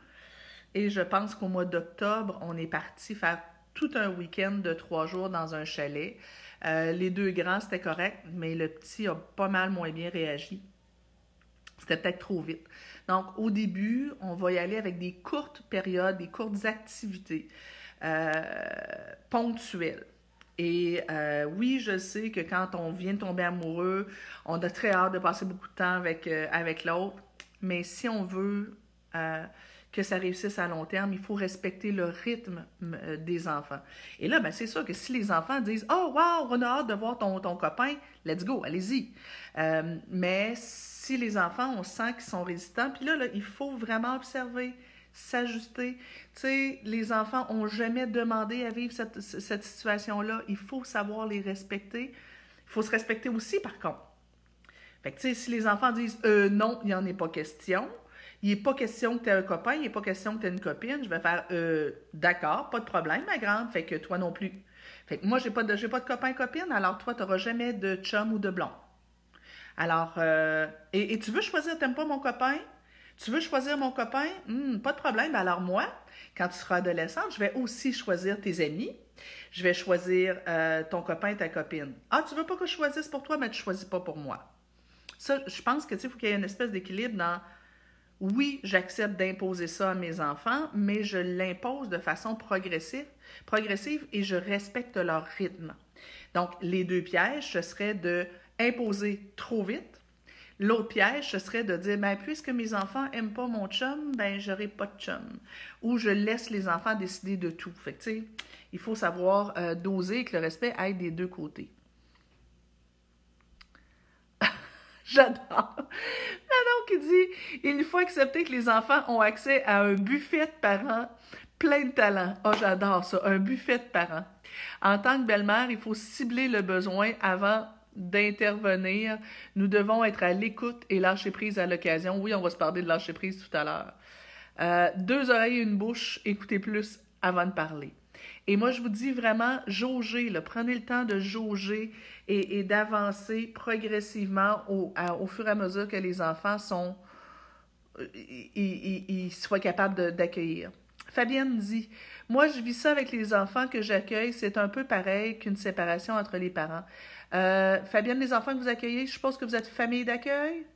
Et je pense qu'au mois d'octobre, on est parti faire tout un week-end de trois jours dans un chalet. Euh, les deux grands, c'était correct, mais le petit a pas mal moins bien réagi. C'était peut-être trop vite. Donc, au début, on va y aller avec des courtes périodes, des courtes activités euh, ponctuelles. Et euh, oui, je sais que quand on vient tomber amoureux, on a très hâte de passer beaucoup de temps avec, avec l'autre. Mais si on veut que ça réussisse à long terme, il faut respecter le rythme euh, des enfants. Et là, ben, c'est sûr que si les enfants disent Oh, wow, on a hâte de voir ton, ton copain, let's go, allez-y. Euh, mais si les enfants, on sent qu'ils sont résistants, puis là, là, il faut vraiment observer, s'ajuster. Tu sais, les enfants n'ont jamais demandé à vivre cette, cette situation-là. Il faut savoir les respecter. Il faut se respecter aussi, par contre. Fait que, tu sais, si les enfants disent euh, non, il n'y en est pas question, il n'est pas question que tu aies un copain, il n'est pas question que tu aies une copine. Je vais faire euh, d'accord, pas de problème, ma grande, fait que toi non plus. Fait que moi, pas de pas de copain copine, alors toi, tu n'auras jamais de chum ou de blond. Alors, euh, et, tu veux choisir, t'aimes pas mon copain? Tu veux choisir mon copain? Hmm, pas de problème. Alors moi, quand tu seras adolescente, je vais aussi choisir tes amis. Je vais choisir euh, ton copain ta copine. Ah, tu veux pas que je choisisse pour toi, mais tu choisis pas pour moi. Ça, je pense que tu faut qu'il y ait une espèce d'équilibre dans oui, j'accepte d'imposer ça à mes enfants, mais je l'impose de façon progressive, progressive et je respecte leur rythme. Donc, les deux pièges, ce serait de imposer trop vite. L'autre piège, ce serait de dire, ben, puisque mes enfants n'aiment pas mon chum, ben, j'aurai pas de chum. Ou je laisse les enfants décider de tout. Fait il faut savoir euh, doser et que le respect aille des deux côtés. (laughs) J'adore. Manon qui dit Il faut accepter que les enfants ont accès à un buffet de parents plein de talent. Oh, j'adore ça, un buffet de parents. En tant que belle-mère, il faut cibler le besoin avant d'intervenir. Nous devons être à l'écoute et lâcher prise à l'occasion. Oui, on va se parler de lâcher prise tout à l'heure. Euh, deux oreilles et une bouche, écoutez plus avant de parler. Et moi, je vous dis vraiment, jaugez, prenez le temps de jauger et, d'avancer progressivement au, fur et à mesure que les enfants sont, euh, ils, soient capables d'accueillir. Fabienne dit Moi, je vis ça avec les enfants que j'accueille. C'est un peu pareil qu'une séparation entre les parents. Euh, Fabienne, les enfants que vous accueillez, je suppose que vous êtes famille d'accueil?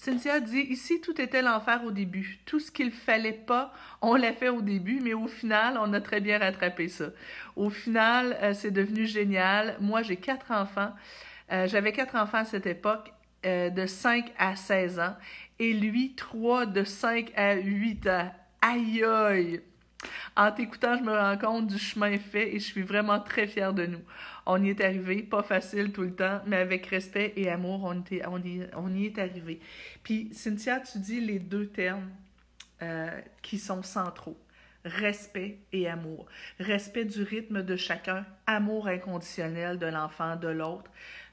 Cynthia dit Ici, tout était l'enfer au début. Tout ce qu'il fallait pas, on l'a fait au début, mais au final, on a très bien rattrapé ça. Au final, euh, c'est devenu génial. Moi, j'ai quatre enfants. Euh, j'avais quatre enfants à cette époque, euh, de 5 à 16 ans, et lui, trois de 5 à 8 ans. Aïe aïe! En t'écoutant, je me rends compte du chemin fait et je suis vraiment très fière de nous. On y est arrivé, pas facile tout le temps, mais avec respect et amour, on, y, est arrivé. Puis, Cynthia, tu dis les deux termes euh, qui sont centraux respect et amour. Respect du rythme de chacun, amour inconditionnel de l'enfant, de l'autre,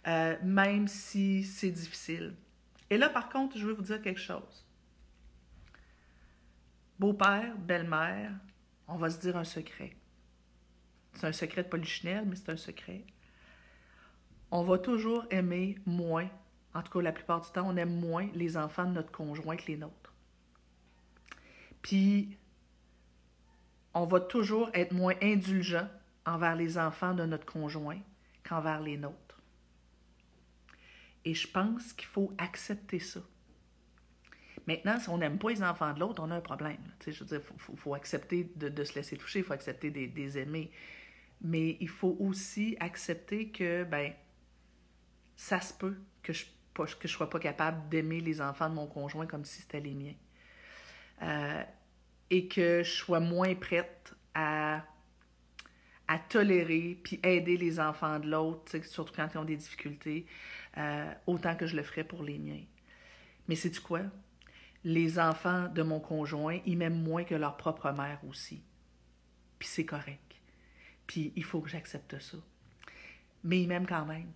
euh, même si c'est difficile. Et là, par contre, je veux vous dire quelque chose. Beau-père, belle-mère, on va se dire un secret. C'est un secret de Polichinelle, mais c'est un secret. On va toujours aimer moins, en tout cas la plupart du temps, on aime moins les enfants de notre conjoint que les nôtres. Puis, on va toujours être moins indulgent envers les enfants de notre conjoint qu'envers les nôtres. Et je pense qu'il faut accepter ça. Maintenant, si on n'aime pas les enfants de l'autre, on a un problème. je veux dire, il faut, accepter de, se laisser toucher, il faut accepter des, des aimer. Mais il faut aussi accepter que, ben, ça se peut que je ne que je sois pas capable d'aimer les enfants de mon conjoint comme si c'était les miens. Euh, et que je sois moins prête à, à tolérer puis aider les enfants de l'autre, surtout quand ils ont des difficultés, euh, autant que je le ferais pour les miens. Mais c'est du quoi? Les enfants de mon conjoint, ils m'aiment moins que leur propre mère aussi. Puis c'est correct. Puis il faut que j'accepte ça. Mais ils m'aiment quand même.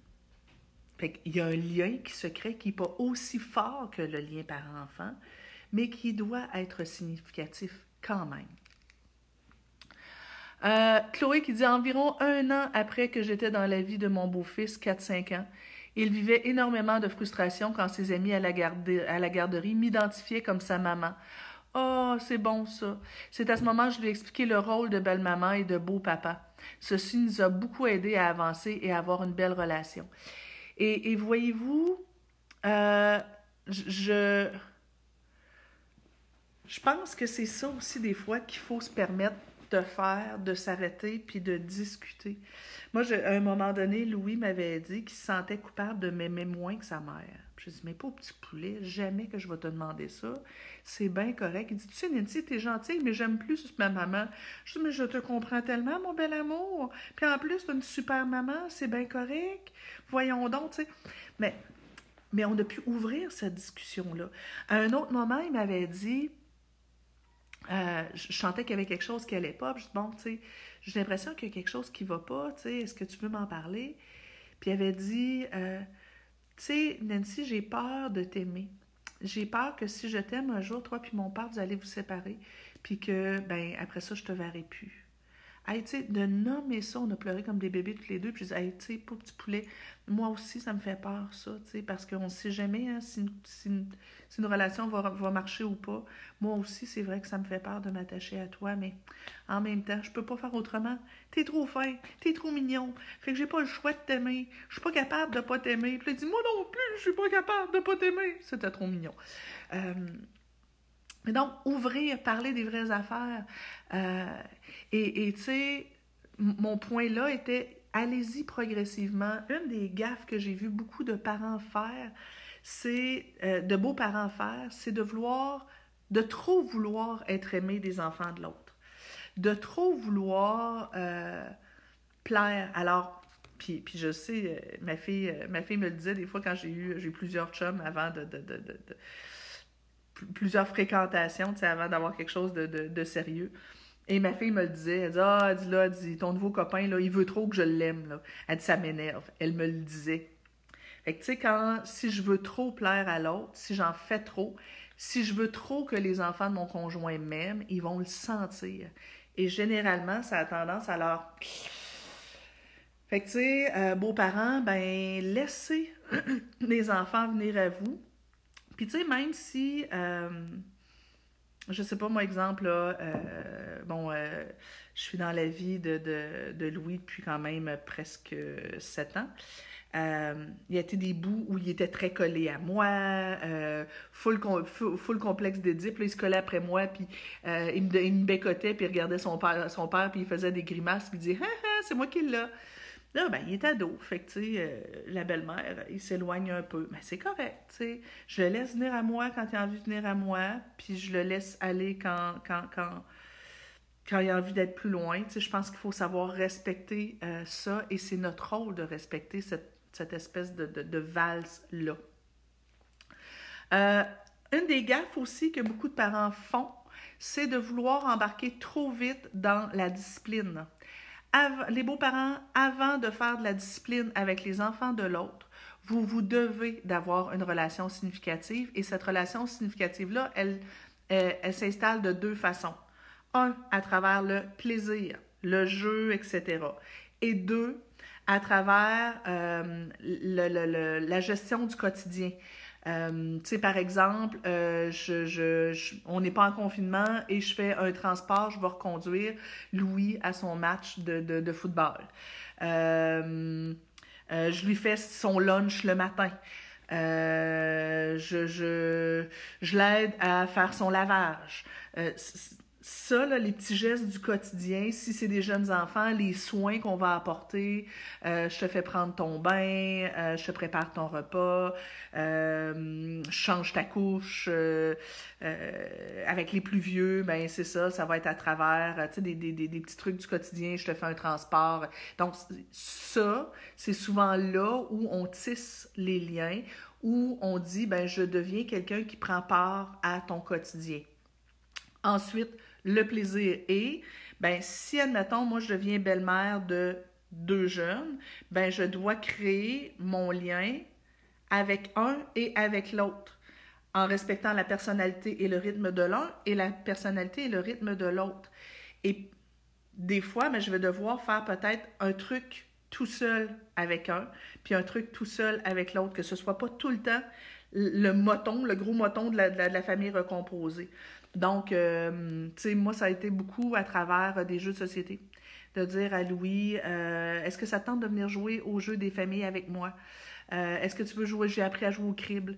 Fait qu'il y a un lien qui se crée qui n'est pas aussi fort que le lien parent-enfant, mais qui doit être significatif quand même. Euh, Chloé qui dit environ un an après que j'étais dans la vie de mon beau-fils, 4-5 ans, il vivait énormément de frustration quand ses amis à la, garderie m'identifiaient comme sa maman. Oh, c'est bon ça. C'est à ce moment que je lui ai expliqué le rôle de belle-maman et de beau-papa. Ceci nous a beaucoup aidé à avancer et à avoir une belle relation. Et, voyez-vous, euh, je, je pense que c'est ça aussi des fois qu'il faut se permettre de faire, de s'arrêter, puis de discuter. Moi, à un moment donné, Louis m'avait dit qu'il se sentait coupable de m'aimer moins que sa mère. Je dis, mais pas au petit poulet, jamais que je vais te demander ça. C'est bien correct. Il dit, tu sais, Nancy, t'es gentille, mais j'aime plus ma maman. Je dis, mais je te comprends tellement, mon bel amour. Puis en plus, t'as une super maman, c'est bien correct. Voyons donc, tu sais. Mais, mais on a pu ouvrir cette discussion-là. À un autre moment, il m'avait dit, euh, je sentais qu'il y avait quelque chose qui n'allait pas. je dis, bon, tu sais, j'ai l'impression qu'il y a quelque chose qui ne va pas, tu sais, est-ce que tu veux m'en parler? Puis il avait dit, euh, tu sais, Nancy, j'ai peur de t'aimer. J'ai peur que si je t'aime un jour, toi puis mon père, vous allez vous séparer, puis que, ben, après ça, je te verrai plus. Hey, tu sais, de nommer ça, on a pleuré comme des bébés tous les deux, puis je disais, hey, tu sais, poulet, moi aussi, ça me fait peur, ça, tu sais, parce qu'on ne sait jamais hein, si, une relation va, va, marcher ou pas. Moi aussi, c'est vrai que ça me fait peur de m'attacher à toi, mais en même temps, je peux pas faire autrement. T'es trop fin, t'es trop mignon, fait que j'ai pas le choix de t'aimer. Je suis pas capable de pas t'aimer. Puis il dit, moi non plus, je suis pas capable de pas t'aimer. C'était trop mignon. Euh, mais donc, ouvrir, parler des vraies affaires. Euh, et tu sais, mon point là était allez-y progressivement. Une des gaffes que j'ai vu beaucoup de parents faire, c'est euh, de beaux parents faire, c'est de vouloir, de trop vouloir être aimé des enfants de l'autre, de trop vouloir euh, plaire. Alors, puis, puis je sais, ma fille, ma fille me le disait des fois quand j'ai eu, j'ai plusieurs chums avant de, de, de, de plusieurs fréquentations, avant d'avoir quelque chose de, sérieux. Et ma fille me le disait, elle dit Ah, elle dit là, dit, ton nouveau copain, là, il veut trop que je l'aime. Elle dit Ça m'énerve. Elle me le disait. Fait que tu sais, quand si je veux trop plaire à l'autre, si j'en fais trop, si je veux trop que les enfants de mon conjoint m'aiment, ils vont le sentir. Et généralement, ça a tendance à leur. Fait que tu sais, euh, beaux-parents, ben laissez (clears throat) les enfants venir à vous puis tu sais, même si, euh, je sais pas, moi, exemple, là, euh, bon, euh, je suis dans la vie de, de, de, Louis depuis quand même presque sept ans. il y a été des bouts où il était très collé à moi, full, full, complexe d'édipe. Il se collait après moi, puis il, me, il me bécotait, puis il regardait son père, son père puis il faisait des grimaces, puis il disait ah, (laughs) ah, c'est moi qui l'ai. Là, ben, il est ado. Fait que, tu sais, euh, la belle-mère, il s'éloigne un peu. Mais c'est correct. Je le laisse venir à moi quand il a envie de venir à moi, puis je le laisse aller quand, quand, quand, quand il a envie d'être plus loin. Tu je pense qu'il faut savoir respecter euh, ça, et c'est notre rôle de respecter cette, espèce de valse-là. Euh, une des gaffes aussi que beaucoup de parents font, c'est de vouloir embarquer trop vite dans la discipline les beaux-parents, avant de faire de la discipline avec les enfants de l'autre, vous vous devez d'avoir une relation significative et cette relation significative-là, elle, euh, elle, s'installe de deux façons. Un, à travers le plaisir, le jeu, etc. Et deux, à travers euh, la gestion du quotidien. Euh, tu sais, par exemple, euh, je, je, on n'est pas en confinement et je fais un transport, je vais reconduire Louis à son match de, de, de football. Euh, je lui fais son lunch le matin. je je, je l'aide à faire son lavage ça, les petits gestes du quotidien, si c'est des jeunes enfants, les soins qu'on va apporter, euh, je te fais prendre ton bain, euh, je te prépare ton repas, euh, change ta couche. avec les plus vieux, ben c'est ça, ça va être à travers des, des, petits trucs du quotidien, je te fais un transport. Donc ça, c'est souvent là où on tisse les liens, où on dit, ben je deviens quelqu'un qui prend part à ton quotidien. Ensuite, le plaisir est, ben, si, admettons, moi, je deviens belle-mère de deux jeunes, ben, je dois créer mon lien avec un et avec l'autre, en respectant la personnalité et le rythme de l'un et la personnalité et le rythme de l'autre. Et des fois, mais ben, je vais devoir faire peut-être un truc tout seul avec un, puis un truc tout seul avec l'autre, que ce soit pas tout le temps le moton, le gros moton de la, de la famille recomposée. Donc, euh, tu sais, moi, ça a été beaucoup à travers euh, des jeux de société. De dire à Louis, euh, est-ce que ça tente de venir jouer au jeu des familles avec moi? est-ce que tu veux jouer? J'ai appris à jouer au crible.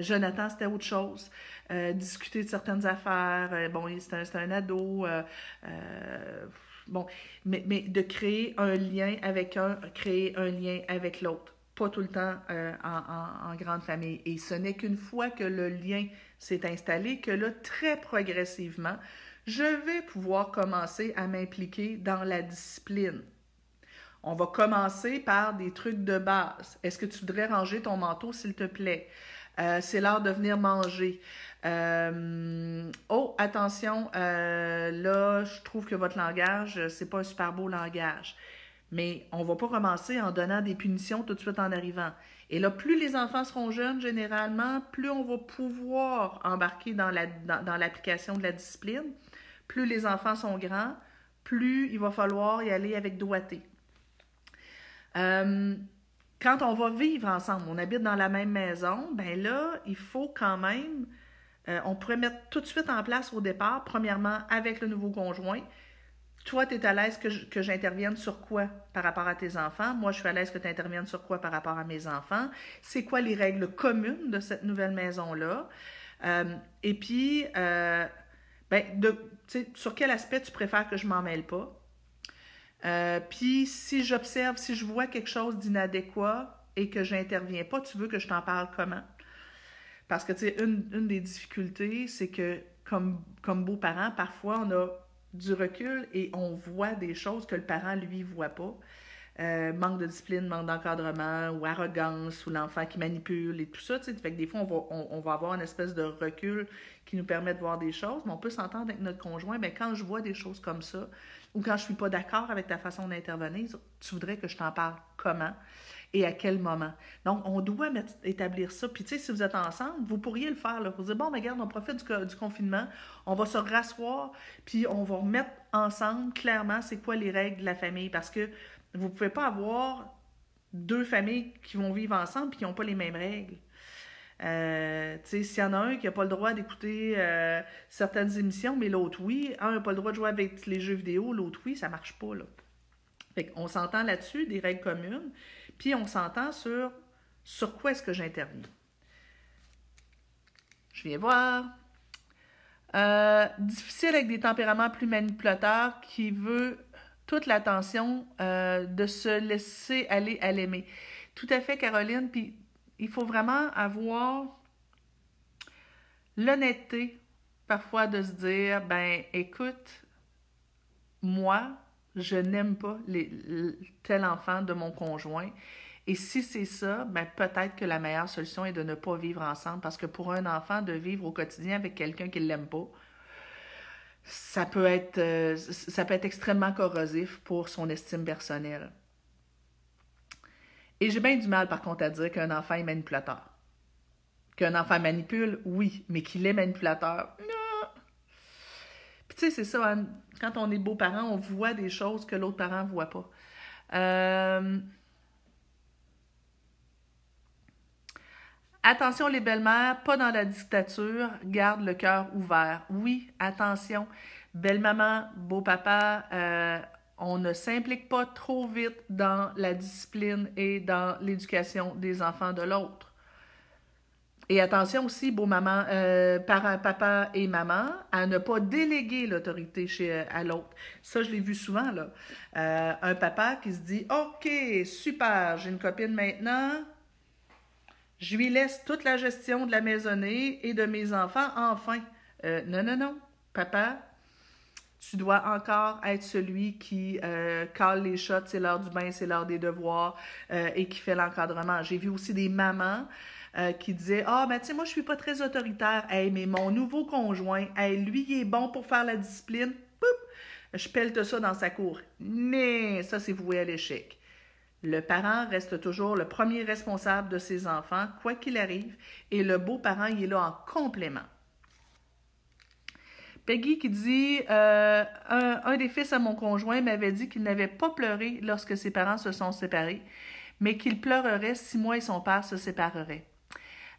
Jonathan, c'était autre chose. discuter de certaines affaires. bon, c'était un, un, ado. bon, mais, mais de créer un lien avec un, créer un lien avec l'autre pas tout le temps en, grande famille. Et ce n'est qu'une fois que le lien s'est installé que là, très progressivement, je vais pouvoir commencer à m'impliquer dans la discipline. On va commencer par des trucs de base. Est-ce que tu voudrais ranger ton manteau, s'il te plaît? Euh, c'est l'heure de venir manger. Euh, oh, attention, euh, là, je trouve que votre langage, c'est pas un super beau langage. Mais on va pas commencer en donnant des punitions tout de suite en arrivant. Et là, plus les enfants seront jeunes, généralement, plus on va pouvoir embarquer dans l'application de la discipline, Plus les enfants sont grands, plus il va falloir y aller avec doigté. Euh, quand on va vivre ensemble, on habite dans la même maison, ben là, il faut quand même, euh, on pourrait mettre tout de suite en place au départ, premièrement avec le nouveau conjoint. Toi, tu es à l'aise que j'intervienne sur quoi par rapport à tes enfants? Moi, je suis à l'aise que tu interviennes sur quoi par rapport à mes enfants? C'est quoi les règles communes de cette nouvelle maison-là? Euh, et puis, euh, ben, sur quel aspect tu préfères que je m'en mêle pas? Euh, puis si j'observe, si je vois quelque chose d'inadéquat et que j'interviens pas, tu veux que je t'en parle comment? Parce que, tu sais, une, des difficultés, c'est que comme, comme beaux-parents, parfois, on a du recul et on voit des choses que le parent, lui, voit pas. Euh, manque de discipline, manque d'encadrement, ou arrogance, ou l'enfant qui manipule et tout ça. Fait que des fois, on va, on, va avoir une espèce de recul qui nous permet de voir des choses, mais on peut s'entendre avec notre conjoint. Mais quand je vois des choses comme ça, ou quand je suis pas d'accord avec ta façon d'intervenir, tu voudrais que je t'en parle comment? Et à quel moment. Donc, on doit mettre, établir ça. Puis, tu sais, si vous êtes ensemble, vous pourriez le faire. Vous dire, bon, mais regarde, on profite du, confinement, on va se rasseoir, puis on va remettre ensemble clairement c'est quoi les règles de la famille. Parce que vous ne pouvez pas avoir deux familles qui vont vivre ensemble et qui n'ont pas les mêmes règles. Euh, s'il y en a un qui n'a pas le droit d'écouter euh, certaines émissions, mais l'autre oui, un n'a pas le droit de jouer avec les jeux vidéo, l'autre oui, ça marche pas. Là. Fait on s'entend là-dessus, des règles communes, puis on s'entend sur sur quoi est-ce que j'interviens. Je viens voir. Euh, difficile avec des tempéraments plus manipulateurs qui veut toute l'attention euh, de se laisser aller à l'aimer. Tout à fait, Caroline. Puis il faut vraiment avoir l'honnêteté parfois de se dire ben écoute, moi, je n'aime pas tel enfant de mon conjoint. Et si c'est ça, ben peut-être que la meilleure solution est de ne pas vivre ensemble parce que pour un enfant, de vivre au quotidien avec quelqu'un qui ne l'aime pas, ça peut être, euh, ça peut être extrêmement corrosif pour son estime personnelle. Et j'ai bien du mal, par contre, à dire qu'un enfant est manipulateur. Qu'un enfant manipule, oui, mais qu'il est manipulateur, non. Tu sais, c'est ça, hein, quand on est beau-parent, on voit des choses que l'autre parent ne voit pas. Euh, Attention les belles-mères, pas dans la dictature, garde le cœur ouvert. Oui, attention, belle-maman, beau-papa, euh, on ne s'implique pas trop vite dans la discipline et dans l'éducation des enfants de l'autre. Et attention aussi, beau maman, euh, papa et maman, à ne pas déléguer l'autorité chez euh, à l'autre. Ça, je l'ai vu souvent là. un papa qui se dit, ok, super, j'ai une copine maintenant, je lui laisse toute la gestion de la maisonnée et de mes enfants, enfin. Euh, non, non, non. Papa, tu dois encore être celui qui euh, cale les shots, c'est l'heure du bain, c'est l'heure des devoirs euh, et qui fait l'encadrement. J'ai vu aussi des mamans qui disaient Ah, ben tu sais, moi, je suis pas très autoritaire. Hey, mais mon nouveau conjoint, lui, il est bon pour faire la discipline. Poup, je pelte ça dans sa cour. Mais ça, c'est voué à l'échec. Le parent reste toujours le premier responsable de ses enfants, quoi qu'il arrive, et le beau-parent, il est là en complément. Peggy qui dit euh, un, des fils à mon conjoint m'avait dit qu'il n'avait pas pleuré lorsque ses parents se sont séparés, mais qu'il pleurerait si moi et son père se sépareraient.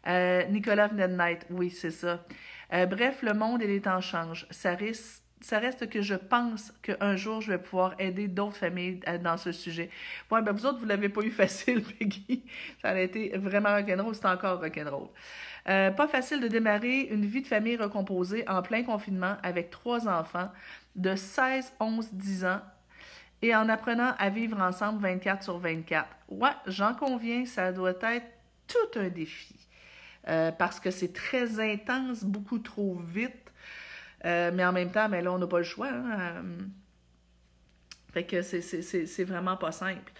Euh, Nicolas Knight, oui, c'est ça. Euh, bref, le monde et les temps changent. Ça reste que je pense qu'un jour, je vais pouvoir aider d'autres familles dans ce sujet. Ouais, ben vous autres, vous l'avez pas eu (laughs) facile, Peggy. Ça a été vraiment rock'n'roll, c'est encore rock'n'roll. Euh, pas facile de démarrer une vie de famille recomposée en plein confinement avec trois enfants de 16, 11, 10 ans et en apprenant à vivre ensemble 24 sur 24. Ouais, j'en conviens, ça doit être tout un défi. Euh, parce que c'est très intense, beaucoup trop vite. Euh, mais en même temps, mais là, on n'a pas le choix. Hein, euh. fait que c'est vraiment pas simple.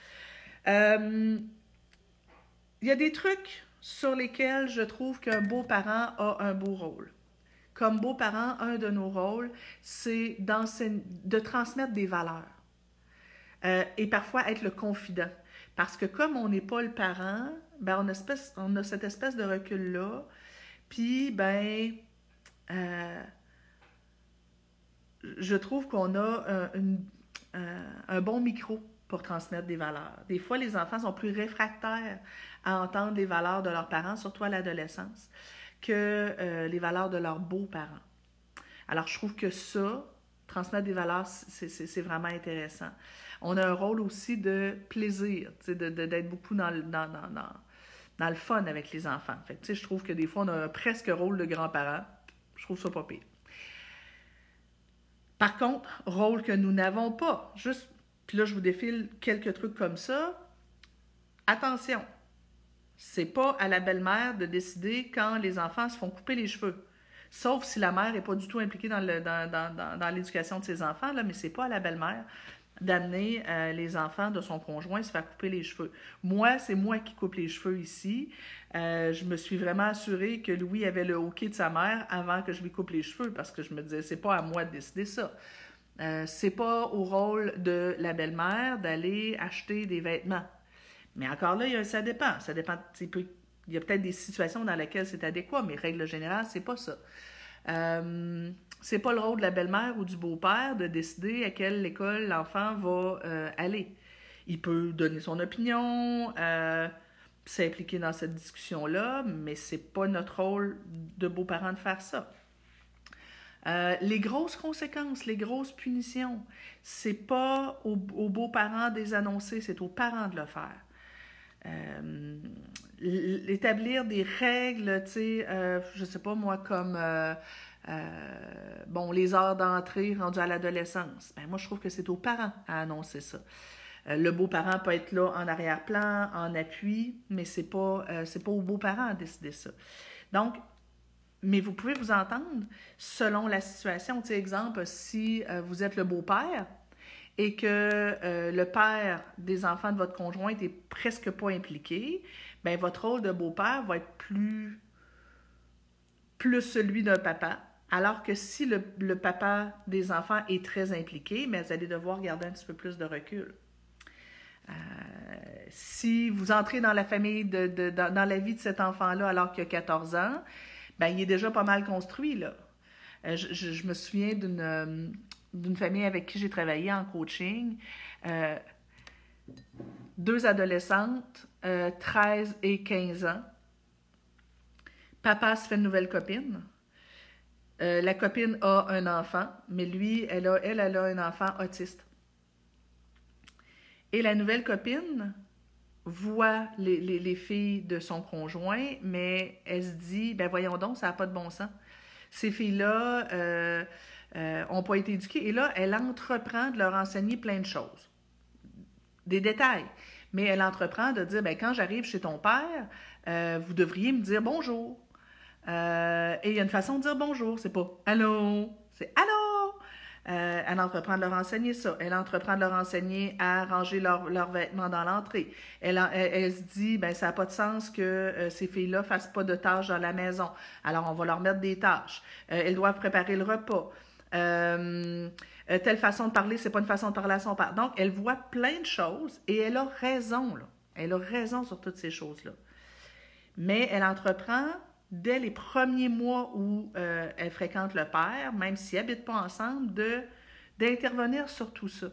Il y a des trucs sur lesquels je trouve qu'un beau-parent a un beau rôle. Comme beau-parent, un de nos rôles, c'est de transmettre des valeurs. et parfois être le confident. Parce que comme on n'est pas le parent, ben on, a cette espèce de recul-là. Puis, ben, je trouve qu'on a un bon micro pour transmettre des valeurs. Des fois, les enfants sont plus réfractaires à entendre les valeurs de leurs parents, surtout à l'adolescence, que euh, les valeurs de leurs beaux-parents. Alors, je trouve que ça, transmettre des valeurs, c'est vraiment intéressant. On a un rôle aussi de plaisir, d'être beaucoup dans le, dans, dans, dans, le fun avec les enfants. Fait je trouve que des fois, on a presque rôle de grands-parents. Je trouve ça pas pire. Par contre, rôle que nous n'avons pas, juste puis là, je vous défile quelques trucs comme ça. Attention, c'est pas à la belle-mère de décider quand les enfants se font couper les cheveux. Sauf si la mère n'est pas du tout impliquée dans, l'éducation de ses enfants, là, mais c'est pas à la belle-mère d'amener euh, les enfants de son conjoint se faire couper les cheveux. Moi, c'est moi qui coupe les cheveux ici. Euh, je me suis vraiment assurée que Louis avait le hockey de sa mère avant que je lui coupe les cheveux parce que je me disais, c'est pas à moi de décider ça. Euh, c'est pas au rôle de la belle-mère d'aller acheter des vêtements. Mais encore là, ça dépend. Ça dépend. il y a peut-être des situations dans lesquelles c'est adéquat, mais règle générale, c'est pas ça. Euh, c'est pas le rôle de la belle-mère ou du beau-père de décider à quelle école l'enfant va euh, aller. Il peut donner son opinion, euh, s'impliquer dans cette discussion-là, mais c'est pas notre rôle de beau-parent de faire ça. Euh, les grosses conséquences, les grosses punitions, c'est pas aux, beaux-parents des annoncer, c'est aux parents de le faire. Établir des règles, tu sais, je sais pas moi, comme bon, les heures d'entrée rendues à l'adolescence. Ben, moi, je trouve que c'est aux parents à annoncer ça. le beau-parent peut être là en arrière-plan, en appui, mais c'est pas, c'est pas aux beaux-parents à décider ça. Donc, mais vous pouvez vous entendre selon la situation. Tu sais, exemple, si euh, vous êtes le beau-père et que euh, le père des enfants de votre conjointe est presque pas impliqué, bien, votre rôle de beau-père va être plus, plus celui d'un papa. Alors que si le, papa des enfants est très impliqué, mais vous allez devoir garder un petit peu plus de recul. Euh, si vous entrez dans la famille, de, dans, la vie de cet enfant-là alors qu'il a 14 ans, ben, il est déjà pas mal construit, là. Euh, je, me souviens euh, d'une famille avec qui j'ai travaillé en coaching. Deux adolescentes, 13 et 15 ans. Papa se fait une nouvelle copine. La copine a un enfant, mais lui, elle a, elle, a un enfant autiste. Et la nouvelle copine, voit les, filles de son conjoint, mais elle se dit, ben voyons donc, ça n'a pas de bon sens. Ces filles-là n'ont euh, euh, pas été éduquées. Et là, elle entreprend de leur enseigner plein de choses. Des détails. Mais elle entreprend de dire, ben quand j'arrive chez ton père, euh, vous devriez me dire bonjour. Et il y a une façon de dire bonjour. C'est pas allô, c'est allô. Euh, elle entreprend de leur enseigner ça. Elle entreprend de leur enseigner à ranger leurs vêtements dans l'entrée. Elle, se dit, ben ça n'a pas de sens que euh, ces filles-là fassent pas de tâches dans la maison. Alors, on va leur mettre des tâches. Euh, elles doivent préparer le repas. telle façon de parler, c'est pas une façon de parler à son père. Donc, elle voit plein de choses et elle a raison. Là. Elle a raison sur toutes ces choses-là. Mais elle entreprend dès les premiers mois où euh, elle fréquente le père, même s'ils n'habitent pas ensemble, de, d'intervenir sur tout ça.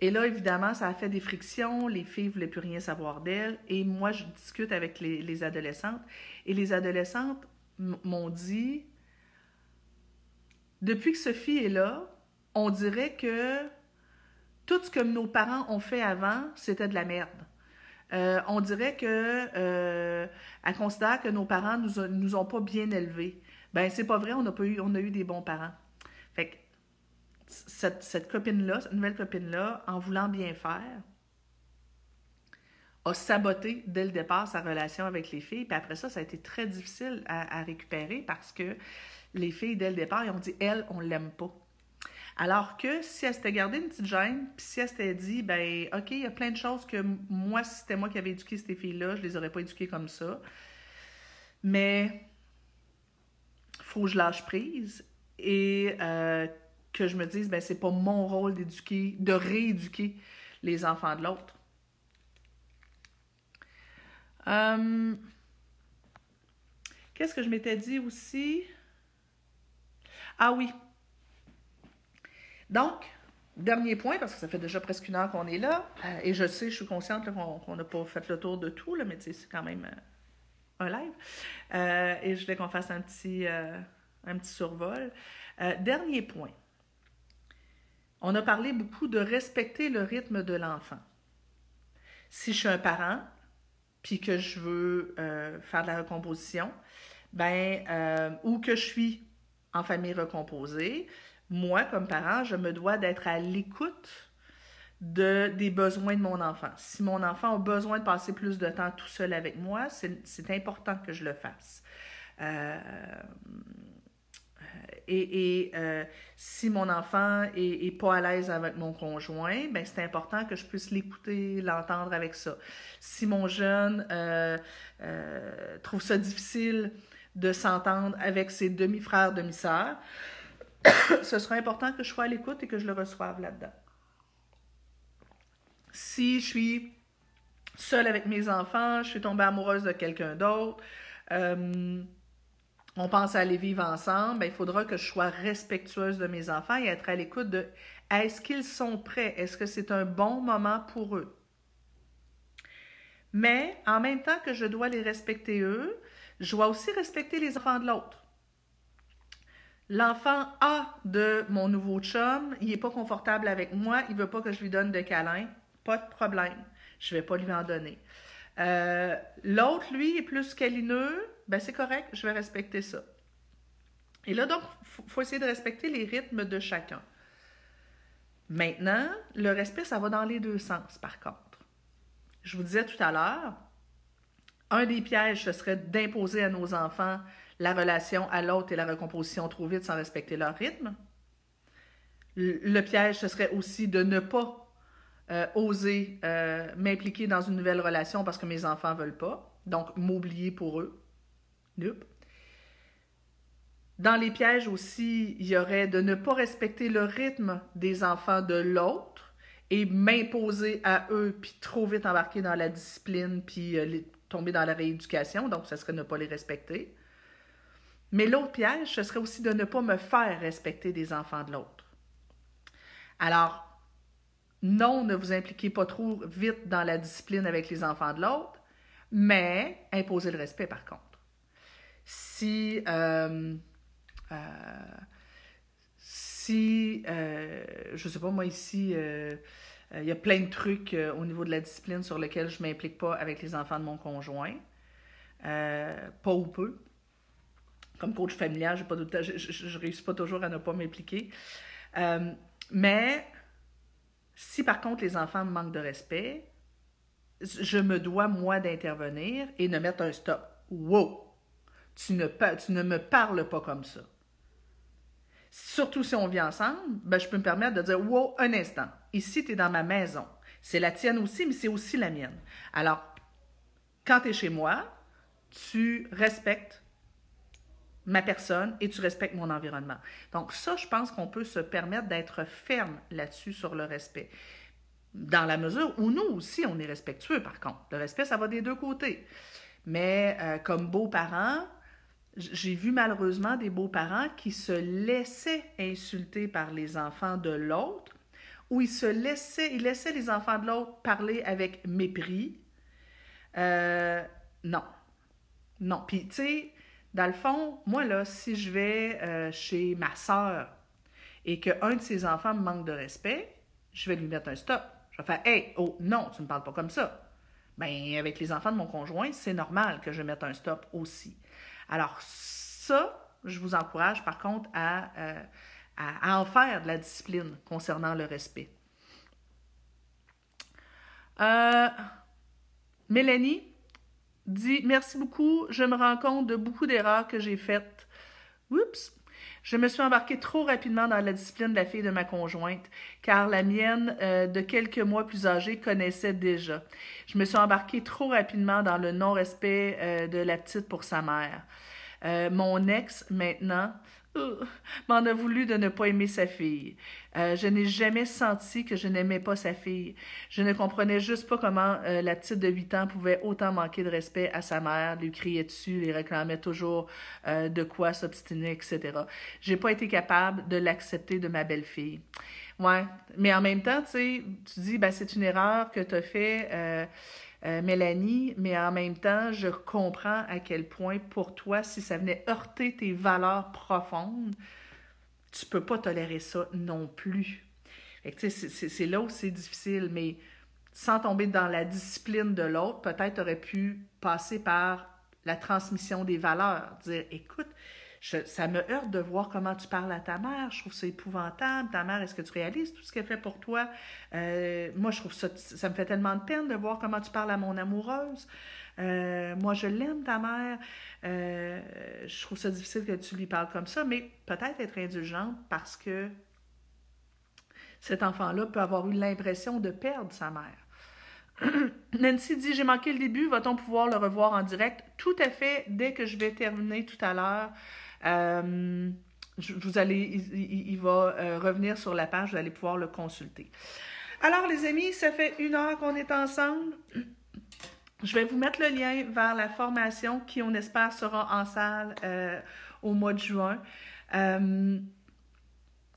Et là, évidemment, ça a fait des frictions. Les filles ne voulaient plus rien savoir d'elle. Et moi, je discute avec les, les adolescentes. Et les adolescentes m'ont dit, depuis que Sophie est là, on dirait que tout ce que nos parents ont fait avant, c'était de la merde. Euh, on dirait que euh, considère que nos parents nous, nous ont pas bien élevés. Ben c'est pas vrai, on a eu, des bons parents. Fait que cette, copine-là, cette nouvelle copine-là, en voulant bien faire, a saboté dès le départ sa relation avec les filles. Puis après ça, ça a été très difficile à, à récupérer parce que les filles, dès le départ, ils ont dit, elle, on l'aime pas. Alors que si elle s'était gardée une petite gêne, puis si elle s'était dit, ben, OK, il y a plein de choses que moi, si c'était moi qui avais éduqué ces filles-là, je les aurais pas éduquées comme ça. Mais, faut que je lâche prise et euh, que je me dise, ben, c'est pas mon rôle d'éduquer, de rééduquer les enfants de l'autre. Hum, qu'est-ce que je m'étais dit aussi? Ah oui, Donc, dernier point, parce que ça fait déjà presque une heure qu'on est là, euh, et je sais, je suis consciente qu'on n'a pas fait le tour de tout, là, mais c'est quand même euh, un live. Euh, et je voulais qu'on fasse un petit, un petit survol. dernier point. On a parlé beaucoup de respecter le rythme de l'enfant. Si je suis un parent, puis que je veux faire de la recomposition, ben, ou que je suis en famille recomposée, moi, comme parent, je me dois d'être à l'écoute de, des besoins de mon enfant. Si mon enfant a besoin de passer plus de temps tout seul avec moi, c'est important que je le fasse. Euh, et, et euh, si mon enfant est, pas à l'aise avec mon conjoint, ben c'est important que je puisse l'écouter, l'entendre avec ça. Si mon jeune euh, trouve ça difficile de s'entendre avec ses demi-frères, demi-sœurs, (coughs) ce sera important que je sois à l'écoute et que je le reçoive là-dedans. Si je suis seule avec mes enfants, je suis tombée amoureuse de quelqu'un d'autre, euh, on pense à aller vivre ensemble, ben, il faudra que je sois respectueuse de mes enfants et être à l'écoute de est-ce qu'ils sont prêts? Est-ce que c'est un bon moment pour eux? Mais en même temps que je dois les respecter eux, je dois aussi respecter les enfants de l'autre. L'enfant A de mon nouveau chum, il n'est pas confortable avec moi, il ne veut pas que je lui donne de câlins. Pas de problème. Je ne vais pas lui en donner. Euh, l'autre, lui, est plus câlineux. Ben, c'est correct, je vais respecter ça. Et là, donc, il faut essayer de respecter les rythmes de chacun. Maintenant, le respect, ça va dans les deux sens, par contre. Je vous disais tout à l'heure, un des pièges, ce serait d'imposer à nos enfants la relation à l'autre et la recomposition trop vite sans respecter leur rythme. Le piège, ce serait aussi de ne pas euh, oser euh, m'impliquer dans une nouvelle relation parce que mes enfants ne veulent pas, donc m'oublier pour eux. Dans les pièges aussi, il y aurait de ne pas respecter le rythme des enfants de l'autre et m'imposer à eux, puis trop vite embarquer dans la discipline, puis euh, tomber dans la rééducation, donc ce serait ne pas les respecter. Mais l'autre piège, ce serait aussi de ne pas me faire respecter des enfants de l'autre. Alors, non, ne vous impliquez pas trop vite dans la discipline avec les enfants de l'autre, mais imposez le respect par contre. Si, euh, euh, si, euh, je ne sais pas, moi ici, il y a plein de trucs au niveau de la discipline sur lesquels je ne m'implique pas avec les enfants de mon conjoint, pas ou peu comme coach familial, pas je ne réussis pas toujours à ne pas m'impliquer. Euh, mais si par contre les enfants me manquent de respect, je me dois, moi, d'intervenir et de mettre un stop. Wow! Tu ne, tu ne me parles pas comme ça. Surtout si on vit ensemble, ben, je peux me permettre de dire Wow, un instant. Ici, tu es dans ma maison. C'est la tienne aussi, mais c'est aussi la mienne. Alors, quand tu es chez moi, tu respectes ma personne et tu respectes mon environnement. Donc ça, je pense qu'on peut se permettre d'être ferme là-dessus sur le respect. Dans la mesure où nous aussi, on est respectueux, par contre. Le respect, ça va des deux côtés. Mais euh, comme beaux-parents, j'ai vu malheureusement des beaux-parents qui se laissaient insulter par les enfants de l'autre, ou ils se laissaient, ils laissaient les enfants de l'autre parler avec mépris. Euh, non. Non. Puis, tu sais, dans le fond, moi, là, si je vais euh, chez ma sœur et qu'un de ses enfants me manque de respect, je vais lui mettre un stop. Je vais faire Hey, oh, non, tu ne parles pas comme ça. Bien, avec les enfants de mon conjoint, c'est normal que je mette un stop aussi. Alors, ça, je vous encourage par contre à, euh, en faire de la discipline concernant le respect. Euh, Mélanie, dit Merci beaucoup, je me rends compte de beaucoup d'erreurs que j'ai faites. Oups! Je me suis embarquée trop rapidement dans la discipline de la fille de ma conjointe, car la mienne, euh, de quelques mois plus âgée, connaissait déjà. Je me suis embarquée trop rapidement dans le non-respect euh, de la petite pour sa mère. Euh, mon ex, maintenant, m'en a voulu de ne pas aimer sa fille. Euh, je n'ai jamais senti que je n'aimais pas sa fille. Je ne comprenais juste pas comment euh, la petite de 8 ans pouvait autant manquer de respect à sa mère, lui crier dessus, lui réclamait toujours euh, de quoi s'obstiner, etc. J'ai pas été capable de l'accepter de ma belle-fille. Ouais, mais en même temps, tu sais, tu dis, ben, c'est une erreur que tu as fait. Mélanie, mais en même temps, je comprends à quel point pour toi, si ça venait heurter tes valeurs profondes, tu peux pas tolérer ça non plus. C'est là où c'est difficile, mais sans tomber dans la discipline de l'autre, peut-être aurais pu passer par la transmission des valeurs, dire écoute, ça me heurte de voir comment tu parles à ta mère, je trouve ça épouvantable, ta mère, est-ce que tu réalises tout ce qu'elle fait pour toi? Euh, moi, je trouve ça, ça me fait tellement de peine de voir comment tu parles à mon amoureuse. Euh, moi, je l'aime, ta mère. Euh, je trouve ça difficile que tu lui parles comme ça, mais peut-être être indulgente parce que cet enfant-là peut avoir eu l'impression de perdre sa mère. (clears throat) Nancy dit J'ai manqué le début, va-t-on pouvoir le revoir en direct? Tout à fait, dès que je vais terminer tout à l'heure. Euh, vous allez, il, va revenir sur la page, vous allez pouvoir le consulter. Alors, les amis, ça fait une heure qu'on est ensemble. (clears throat) Je vais vous mettre le lien vers la formation qui, on espère, sera en salle euh, au mois de juin.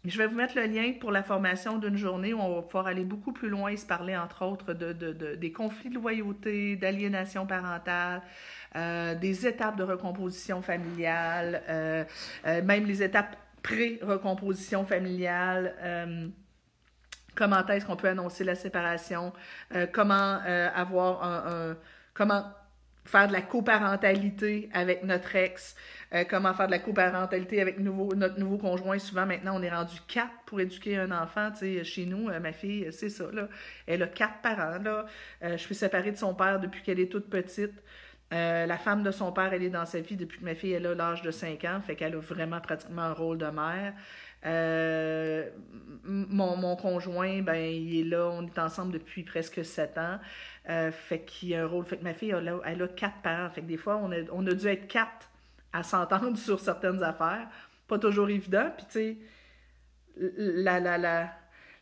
Euh, je vais vous mettre le lien pour la formation d'une journée où on va pouvoir aller beaucoup plus loin et se parler, entre autres, de, des conflits de loyauté, d'aliénation parentale, euh, des étapes de recomposition familiale, même les étapes pré-recomposition familiale comment est-ce qu'on peut annoncer la séparation, comment avoir un, comment faire de la coparentalité avec notre ex, euh, comment faire de la coparentalité avec nouveau, notre nouveau conjoint. Souvent, maintenant, on est rendu quatre pour éduquer un enfant. Chez nous, euh, ma fille, c'est ça, là. Elle a quatre parents, là. Euh, je suis séparée de son père depuis qu'elle est toute petite. la femme de son père, elle est dans sa vie depuis que ma fille elle a l'âge de 5 ans, fait qu'elle a vraiment pratiquement un rôle de mère. Mon, mon, conjoint, ben, il est là, on est ensemble depuis presque 7 ans. Euh, fait qu'il y a un rôle. Fait que ma fille, elle a, elle a quatre parents. Fait que des fois, on a, on a dû être quatre à s'entendre (laughs) sur certaines affaires. Pas toujours évident. Puis, tu sais, la, la, la,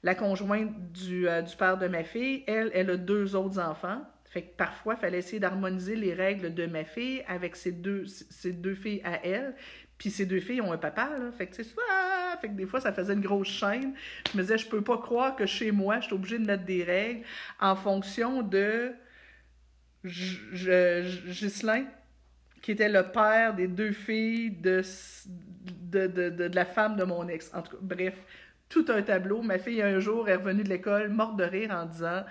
la conjointe du, euh, du père de ma fille, elle, elle a deux autres enfants. Fait que parfois, il fallait essayer d'harmoniser les règles de ma fille avec ses deux, ses deux filles à elle. Puis ces deux filles ont un papa, là. Fait que, sais, fait que des fois, ça faisait une grosse chaîne. Je me disais, je peux pas croire que chez moi, je suis obligée de mettre des règles en fonction de Ghislain, qui était le père des deux filles de, de, la femme de mon ex. En tout cas, bref, tout un tableau. Ma fille, un jour, est revenue de l'école, morte de rire, en disant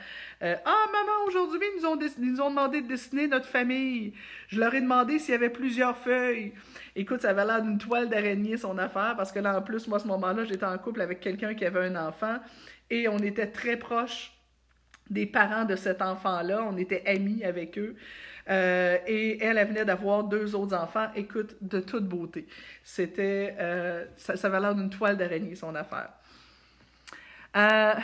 euh, Ah, maman, aujourd'hui, ils, nous ont demandé de dessiner notre famille. Je leur ai demandé s'il y avait plusieurs feuilles. Écoute, ça avait l'air d'une toile d'araignée, son affaire, parce que là, en plus, moi, à ce moment-là, j'étais en couple avec quelqu'un qui avait un enfant et on était très proches des parents de cet enfant-là. On était amis avec eux. Euh, et elle, elle venait d'avoir deux autres enfants, écoute, de toute beauté. C'était, euh, ça, ça avait l'air d'une toile d'araignée, son affaire. Euh,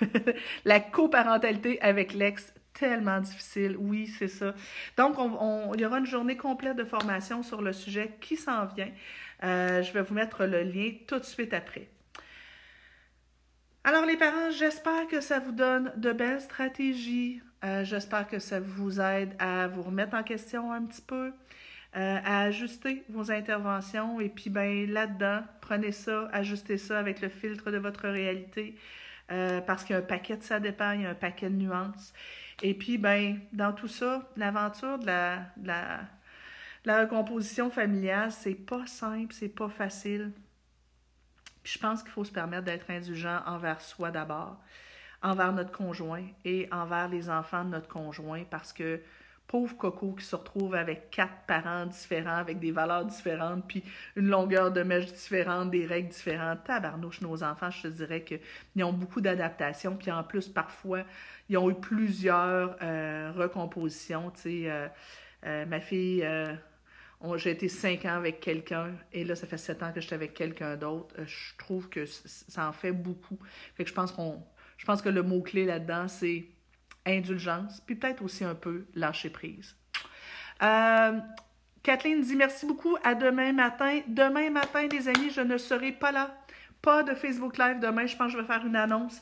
(laughs) la coparentalité avec l'ex, tellement difficile. Oui, c'est ça. Donc, on, il y aura une journée complète de formation sur le sujet qui s'en vient. Euh, je vais vous mettre le lien tout de suite après. Alors, les parents, j'espère que ça vous donne de belles stratégies. Euh, j'espère que ça vous aide à vous remettre en question un petit peu. Euh, à ajuster vos interventions. Et puis, ben là-dedans, prenez ça, ajustez ça avec le filtre de votre réalité. Euh, parce qu'il y a un paquet de ça dépend, il y a un paquet de nuances. Et puis, ben, dans tout ça, l'aventure de la, la, la recomposition familiale, c'est pas simple, c'est pas facile. Je pense qu'il faut se permettre d'être indulgent envers soi d'abord, envers notre conjoint et envers les enfants de notre conjoint, parce que pauvre Coco qui se retrouve avec quatre parents différents, avec des valeurs différentes, puis une longueur de mèche différente, des règles différentes. Tabarnouche, nos enfants, je te dirais qu'ils ont beaucoup d'adaptation, puis en plus, parfois, ils ont eu plusieurs euh, recompositions. Tu sais, euh, euh, ma fille, j'ai été cinq ans avec quelqu'un, et là, ça fait sept ans que j'étais avec quelqu'un d'autre. je trouve que ça en fait beaucoup. Fait que je pense qu'on, je pense que le mot-clé là-dedans, c'est indulgence, puis peut-être aussi un peu lâcher prise. Euh, Kathleen dit merci beaucoup. À demain matin. Demain matin, les amis, je ne serai pas là. Pas de Facebook Live demain. Je pense que je vais faire une annonce.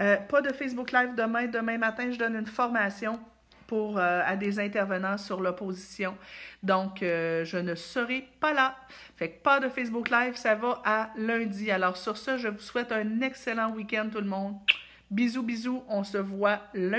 Euh, pas de Facebook Live demain. Demain matin, je donne une formation pour, euh, à des intervenants sur l'opposition. Donc, je ne serai pas là. Fait que pas de Facebook Live, ça va à lundi. Alors, sur ce, je vous souhaite un excellent week-end, tout le monde. Bisous, bisous. On se voit lundi.